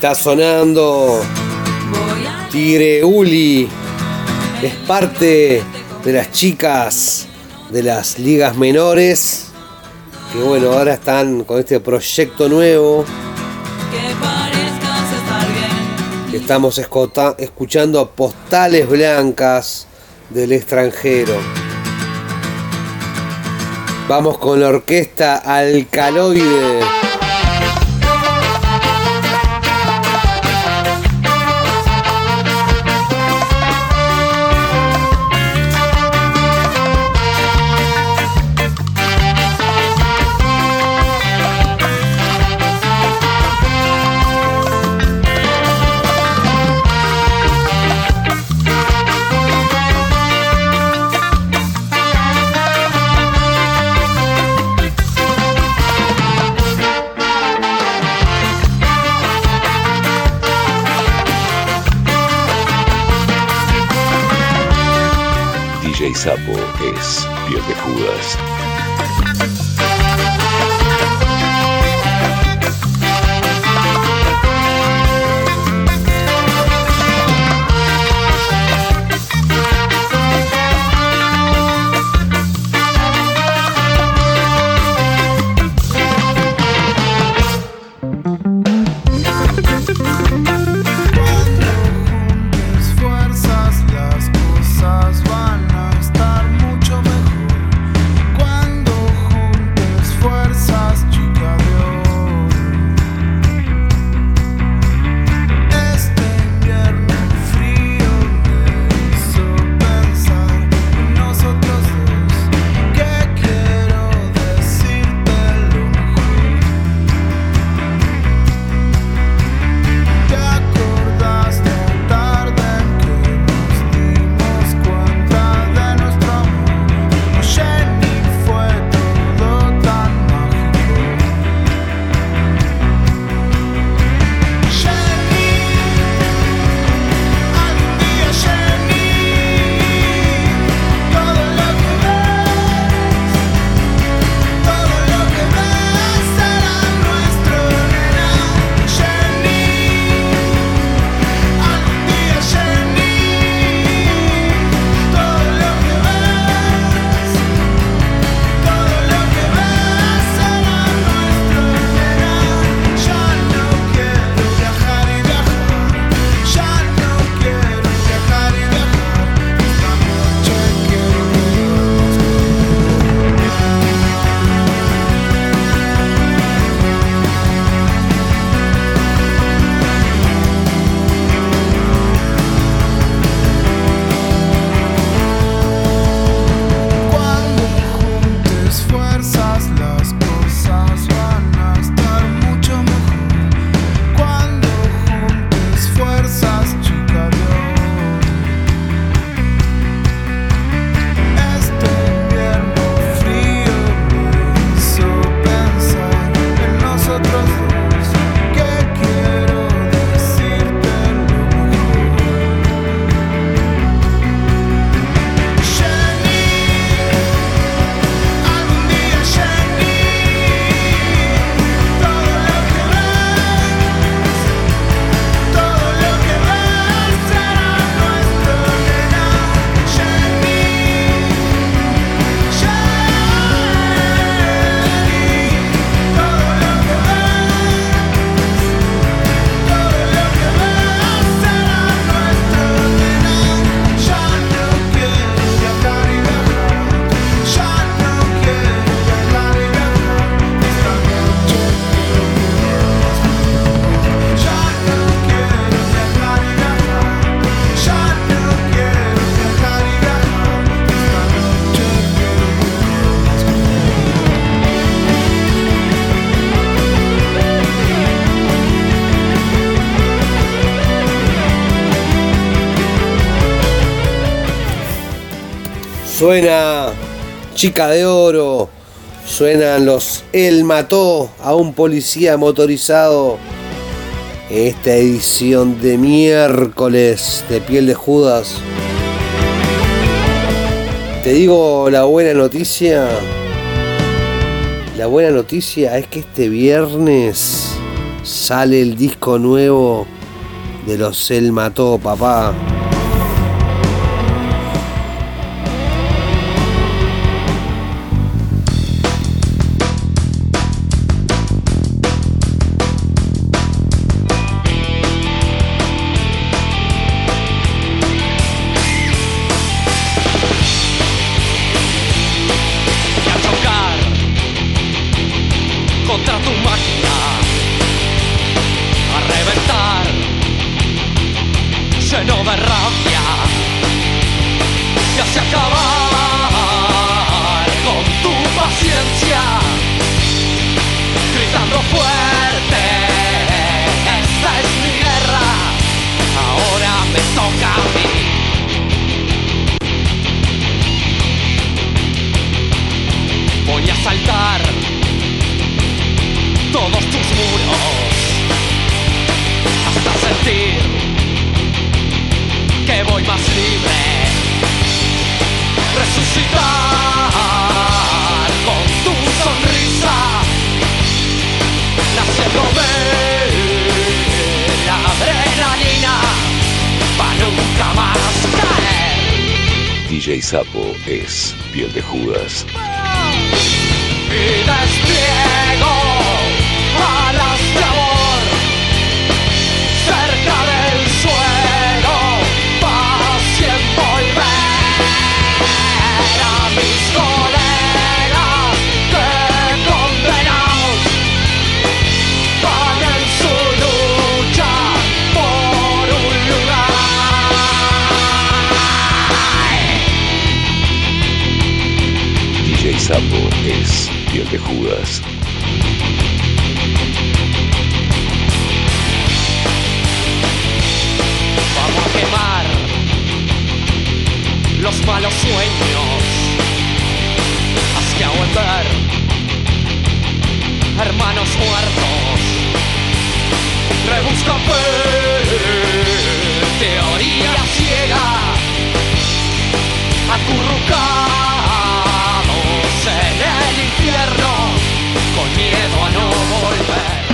Está sonando Tigre Uli. Es parte de las chicas de las ligas menores. Que bueno, ahora están con este proyecto nuevo. Estamos escuchando postales blancas del extranjero. Vamos con la orquesta Alcaloide. Suena Chica de Oro, suenan los Él mató a un policía motorizado. Esta edición de miércoles de Piel de Judas. Te digo la buena noticia. La buena noticia es que este viernes sale el disco nuevo de los El Mató, papá. Con tu sonrisa, naciéndome la adrenalina para nunca más caer. DJ Sapo es piel de Judas. y despliego alas de Sapo es piel de Judas. Vamos a quemar los malos sueños. Haz volver, hermanos muertos. Rebusca teoría ciega. Acurrucados el infierno, con miedo a no volver.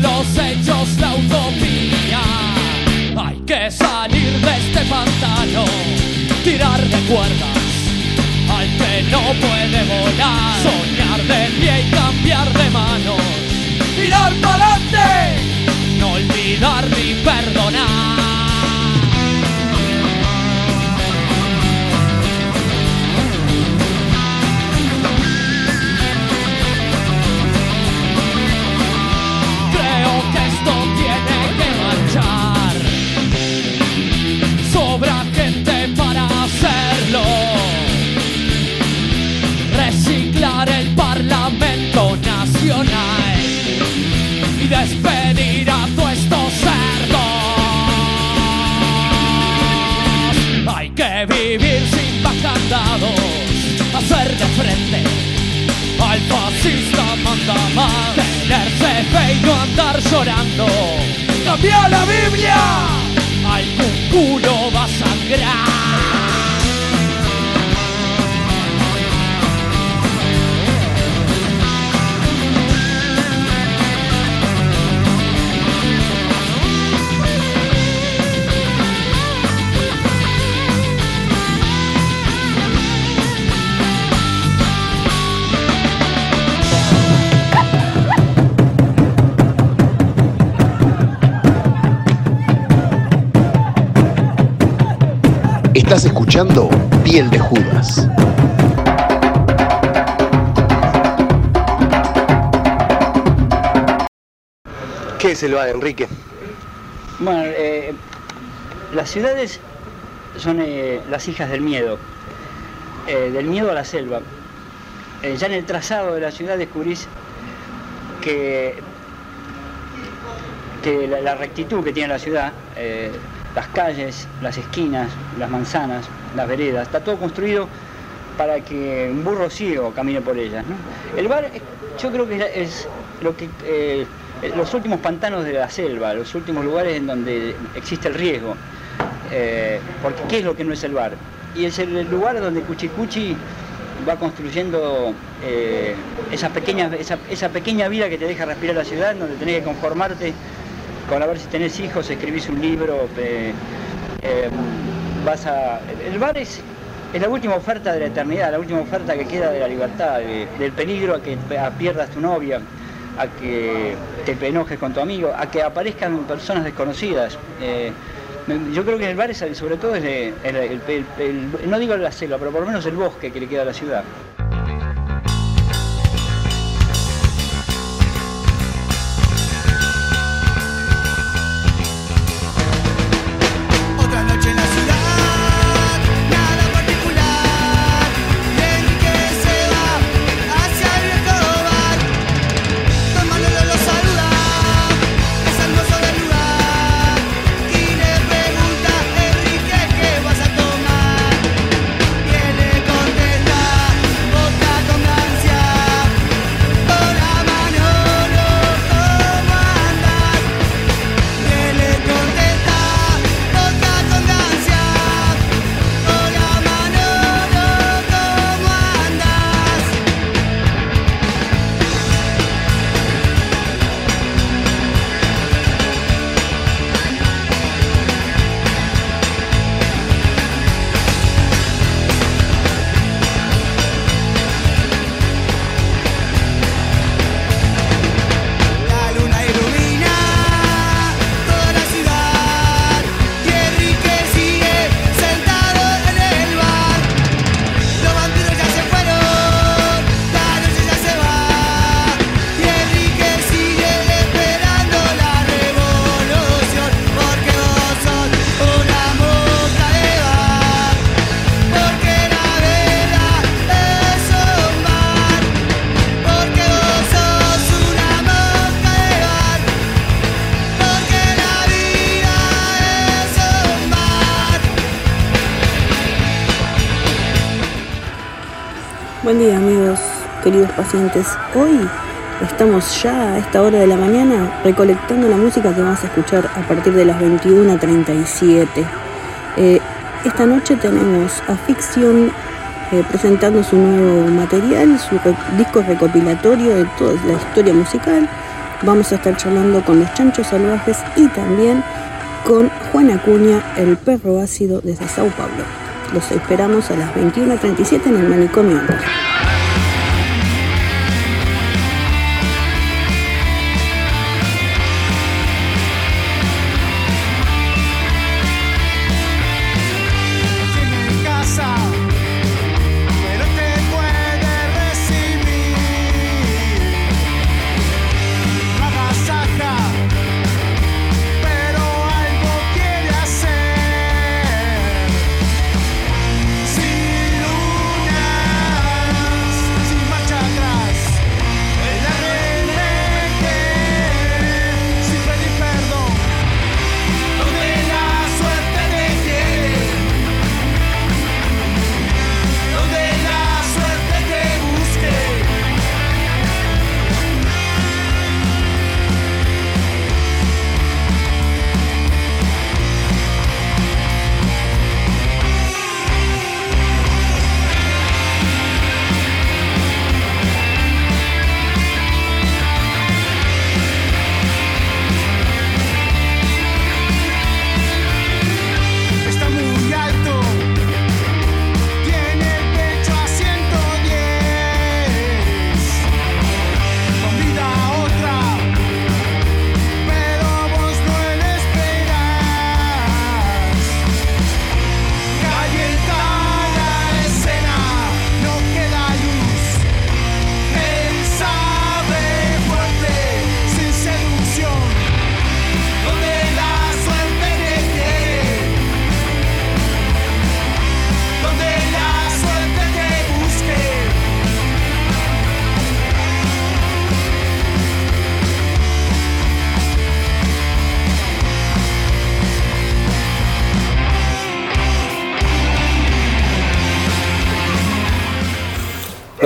Los hechos la utopía. Hay que salir de este pantano. Tirar de cuerdas al que no puede volar. Soñar de pie y cambiar de manos. Mirar para adelante. No olvidar ni perdonar. El Parlamento Nacional y despedir a todos estos cerdos. Hay que vivir sin bacandados, hacer de frente al fascista manda más, tenerse fe y no andar llorando. Cambia la Biblia, algún culo va a sangrar. Estás escuchando Piel de Judas. ¿Qué es el bar, Enrique? Bueno, eh, las ciudades son eh, las hijas del miedo, eh, del miedo a la selva. Eh, ya en el trazado de la ciudad descubrís que, que la, la rectitud que tiene la ciudad eh, las calles, las esquinas, las manzanas, las veredas, está todo construido para que un burro ciego camine por ellas. El bar, eh, yo creo que es lo que eh, los últimos pantanos de la selva, los últimos lugares en donde existe el riesgo. Eh, porque ¿qué es lo que no es el bar? Y es el lugar donde Cuchicuchi va construyendo eh, esa, pequeña, esa, esa pequeña vida que te deja respirar la ciudad, donde tenés que conformarte con a ver si tenés hijos, escribís un libro, eh, vas a... El bar es, la última oferta de la eternidad, la última oferta que queda de la libertad, de- del peligro a que pierdas tu novia, a que te enojes con tu amigo, a que aparezcan personas desconocidas. Eh, yo creo que el bar es sobre todo es el- el- no digo la selva, pero por lo menos el bosque que le queda a la ciudad. Pacientes. Hoy estamos ya a esta hora de la mañana recolectando la música que vamos a escuchar a partir de las 21.37. Eh, esta noche tenemos a Fiction eh, presentando su nuevo material, su disco recopilatorio de toda la historia musical. Vamos a estar charlando con los chanchos salvajes y también con Juan Acuña, el perro ácido desde Sao Paulo. Los esperamos a las 21.37 en el manicomio.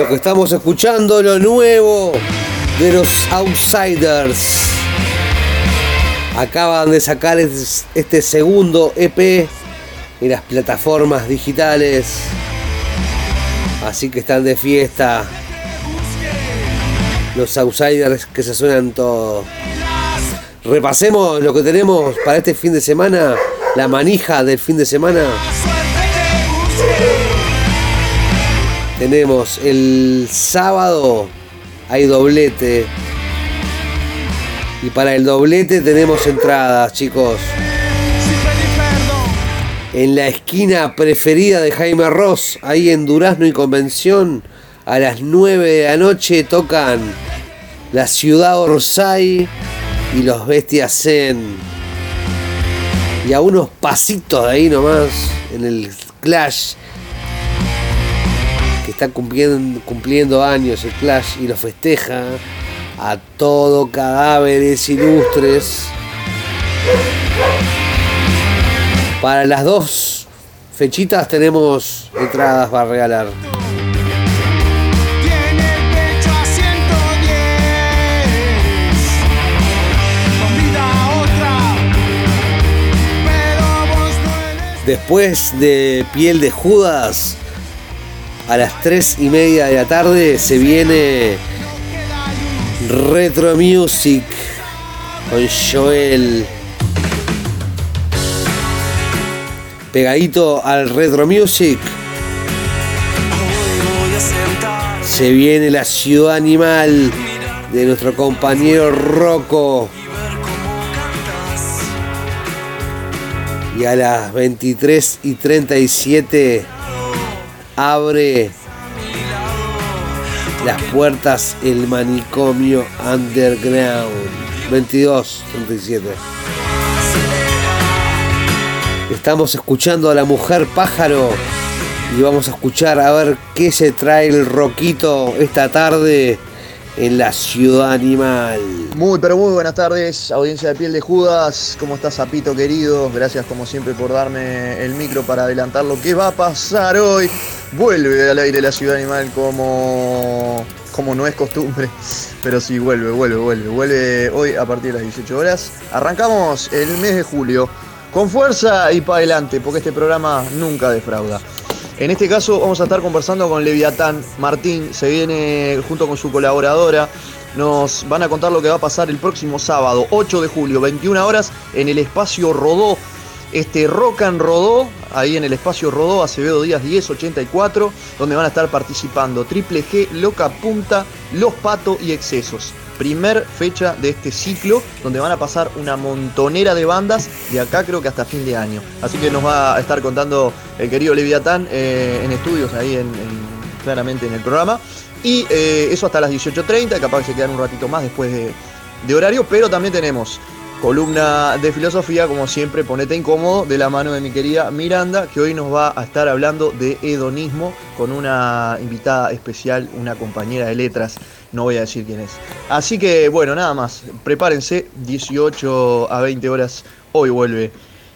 Que estamos escuchando, lo nuevo de los Outsiders. Acaban de sacar es- este segundo EP en las plataformas digitales. Así que están de fiesta. Los Outsiders que se suenan todos. Repasemos lo que tenemos para este fin de semana. La manija del fin de semana. Tenemos el sábado, hay doblete. Y para el doblete tenemos entradas, chicos. En la esquina preferida de Jaime Ross, ahí en Durazno y Convención, a las 9 de la noche tocan la ciudad Orsay y los Bestias Zen. Y a unos pasitos de ahí nomás, en el Clash, que está cumpliendo, cumpliendo años el Clash y lo festeja a todo cadáveres ilustres. Para las dos fechitas tenemos entradas para regalar. Tiene el pecho a 110 Con vida otra Pero vos no eres Después de Piel de Judas, a las 3 y media de la tarde se viene Retro Music con Joel. Pegadito al Retro Music se viene la ciudad animal de nuestro compañero Rocco. Y a las 23 y 37 abre las puertas el manicomio underground. 22 37. Estamos escuchando a la mujer pájaro y vamos a escuchar a ver qué se trae el roquito esta tarde en la ciudad animal. Muy, pero muy buenas tardes, audiencia de Piel de Judas. ¿Cómo estás, Zapito querido? Gracias, como siempre, por darme el micro para adelantar lo que va a pasar hoy. Vuelve al aire la ciudad animal como, como no es costumbre, pero sí, vuelve, vuelve, vuelve. Vuelve hoy a partir de las 18 horas. Arrancamos el mes de julio con fuerza y para adelante, porque este programa nunca defrauda. En este caso vamos a estar conversando con Leviatán Martín, se viene junto con su colaboradora. Nos van a contar lo que va a pasar el próximo sábado, 8 de julio, 21 horas, en el espacio Rodó. Este Rock and Rodó, ahí en el espacio Rodó, Acevedo Díaz 1084, donde van a estar participando Triple G, Loca Punta, Los Pato y Excesos. Primer fecha de este ciclo, donde van a pasar una montonera de bandas de acá creo que hasta fin de año. Así que nos va a estar contando el querido Leviatán eh, en estudios ahí en, en- claramente en el programa. Y eh, eso hasta las 18.30, capaz que se quedan un ratito más después de, de horario, pero también tenemos columna de filosofía, como siempre, ponete incómodo, de la mano de mi querida Miranda, que hoy nos va a estar hablando de hedonismo con una invitada especial, una compañera de letras, no voy a decir quién es. Así que bueno, nada más, prepárense, 18 a 20 horas, hoy vuelve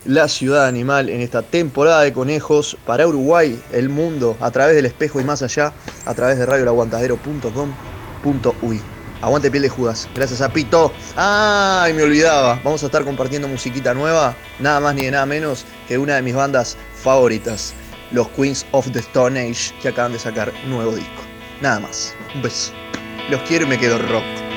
la ciudad animal en esta temporada de conejos para Uruguay, el mundo, a través del espejo y más allá, a través de radiolaguantadero.com.uy. Aguante piel de Judas. Gracias a Pito. Ay, me olvidaba. Vamos a estar compartiendo musiquita nueva. Nada más ni de nada menos que una de mis bandas favoritas. Los Queens of the Stone Age. Que acaban de sacar nuevo disco. Nada más. Un beso. Los quiero y me quedo rock.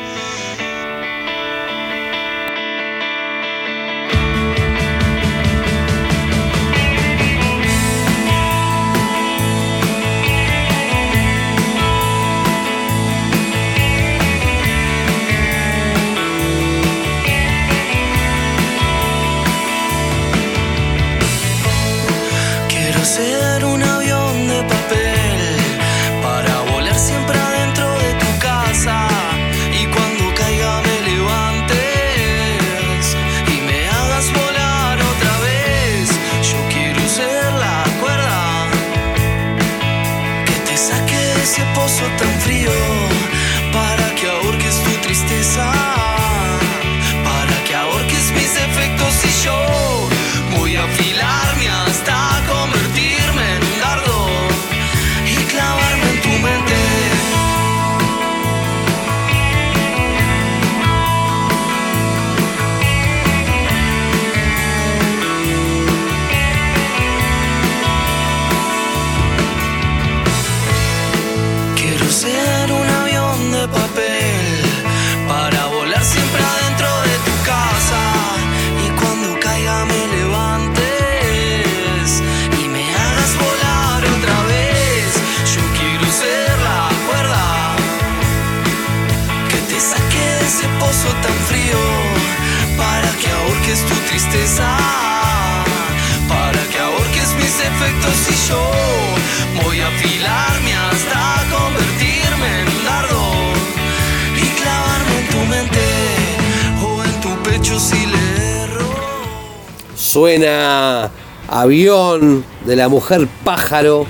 Avión de la Mujer Pájaro,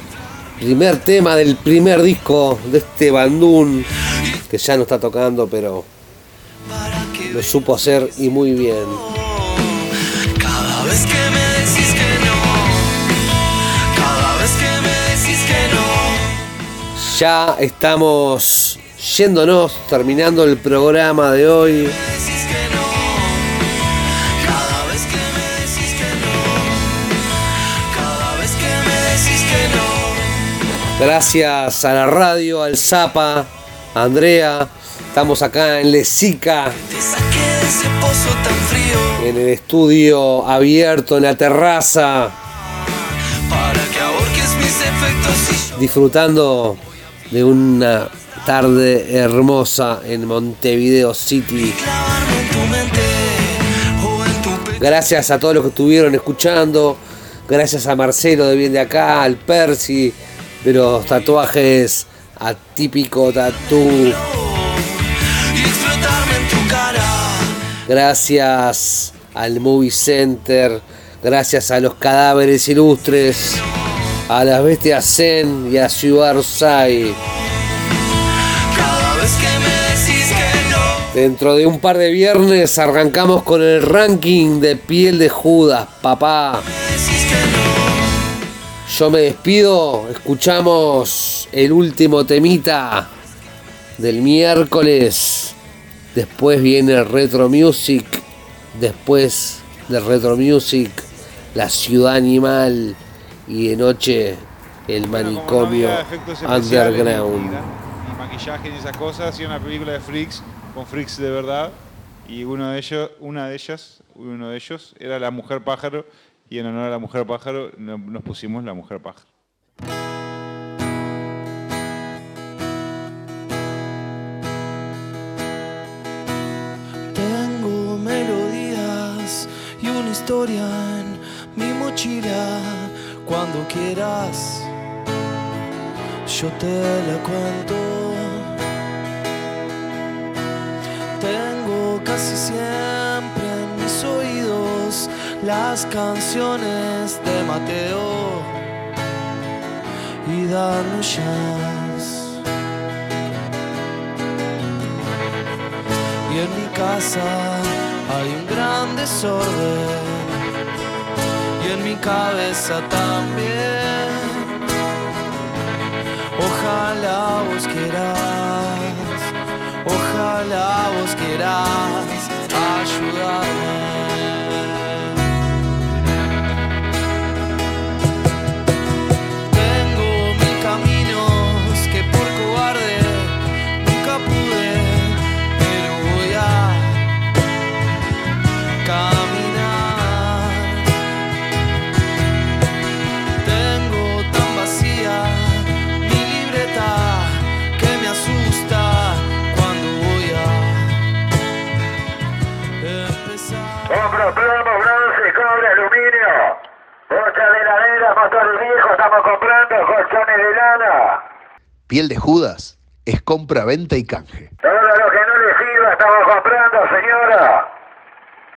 primer tema del primer disco de este bandún que ya no está tocando, pero lo supo hacer y muy bien. Cada vez que me decís que no, cada vez que me decís que no, Ya estamos yéndonos, terminando el programa de hoy. Gracias a la radio, al Zapa, a Andrea. Estamos acá en Lesica, en el estudio abierto, en la terraza, disfrutando de una tarde hermosa en Montevideo City. Gracias a todos los que estuvieron escuchando. Gracias a Marcelo de Bien de Acá, al Percy de los tatuajes atípico tatú. Gracias al Movie Center. Gracias a los cadáveres ilustres. A las bestias Zen y a Ciudad no, Dentro de un par de viernes arrancamos con el ranking de piel de Judas, papá. Yo me despido, escuchamos el último temita del miércoles. Después viene Retro Music. Después de Retro Music, la ciudad animal. Y de noche, el manicomio underground. Ni maquillaje ni esas cosas, hacía una película de freaks con freaks de verdad y uno de ellos, una de ellas, uno de ellos era la mujer pájaro y en honor a la mujer pájaro no- nos pusimos la mujer pájaro. Tengo melodías y una historia en mi mochila. Cuando quieras, yo te la cuento. Tengo casi siempre en mis oídos las canciones de Mateo y Dan Jazz. Y en mi casa hay un gran desorden. Y en mi cabeza también. Ojalá vos quieras, ojalá vos quieras ayudarme. Viejos, estamos comprando colchones de lana. Piel de Judas es compra, venta y canje. Todo lo que no le sirva estamos comprando, señora.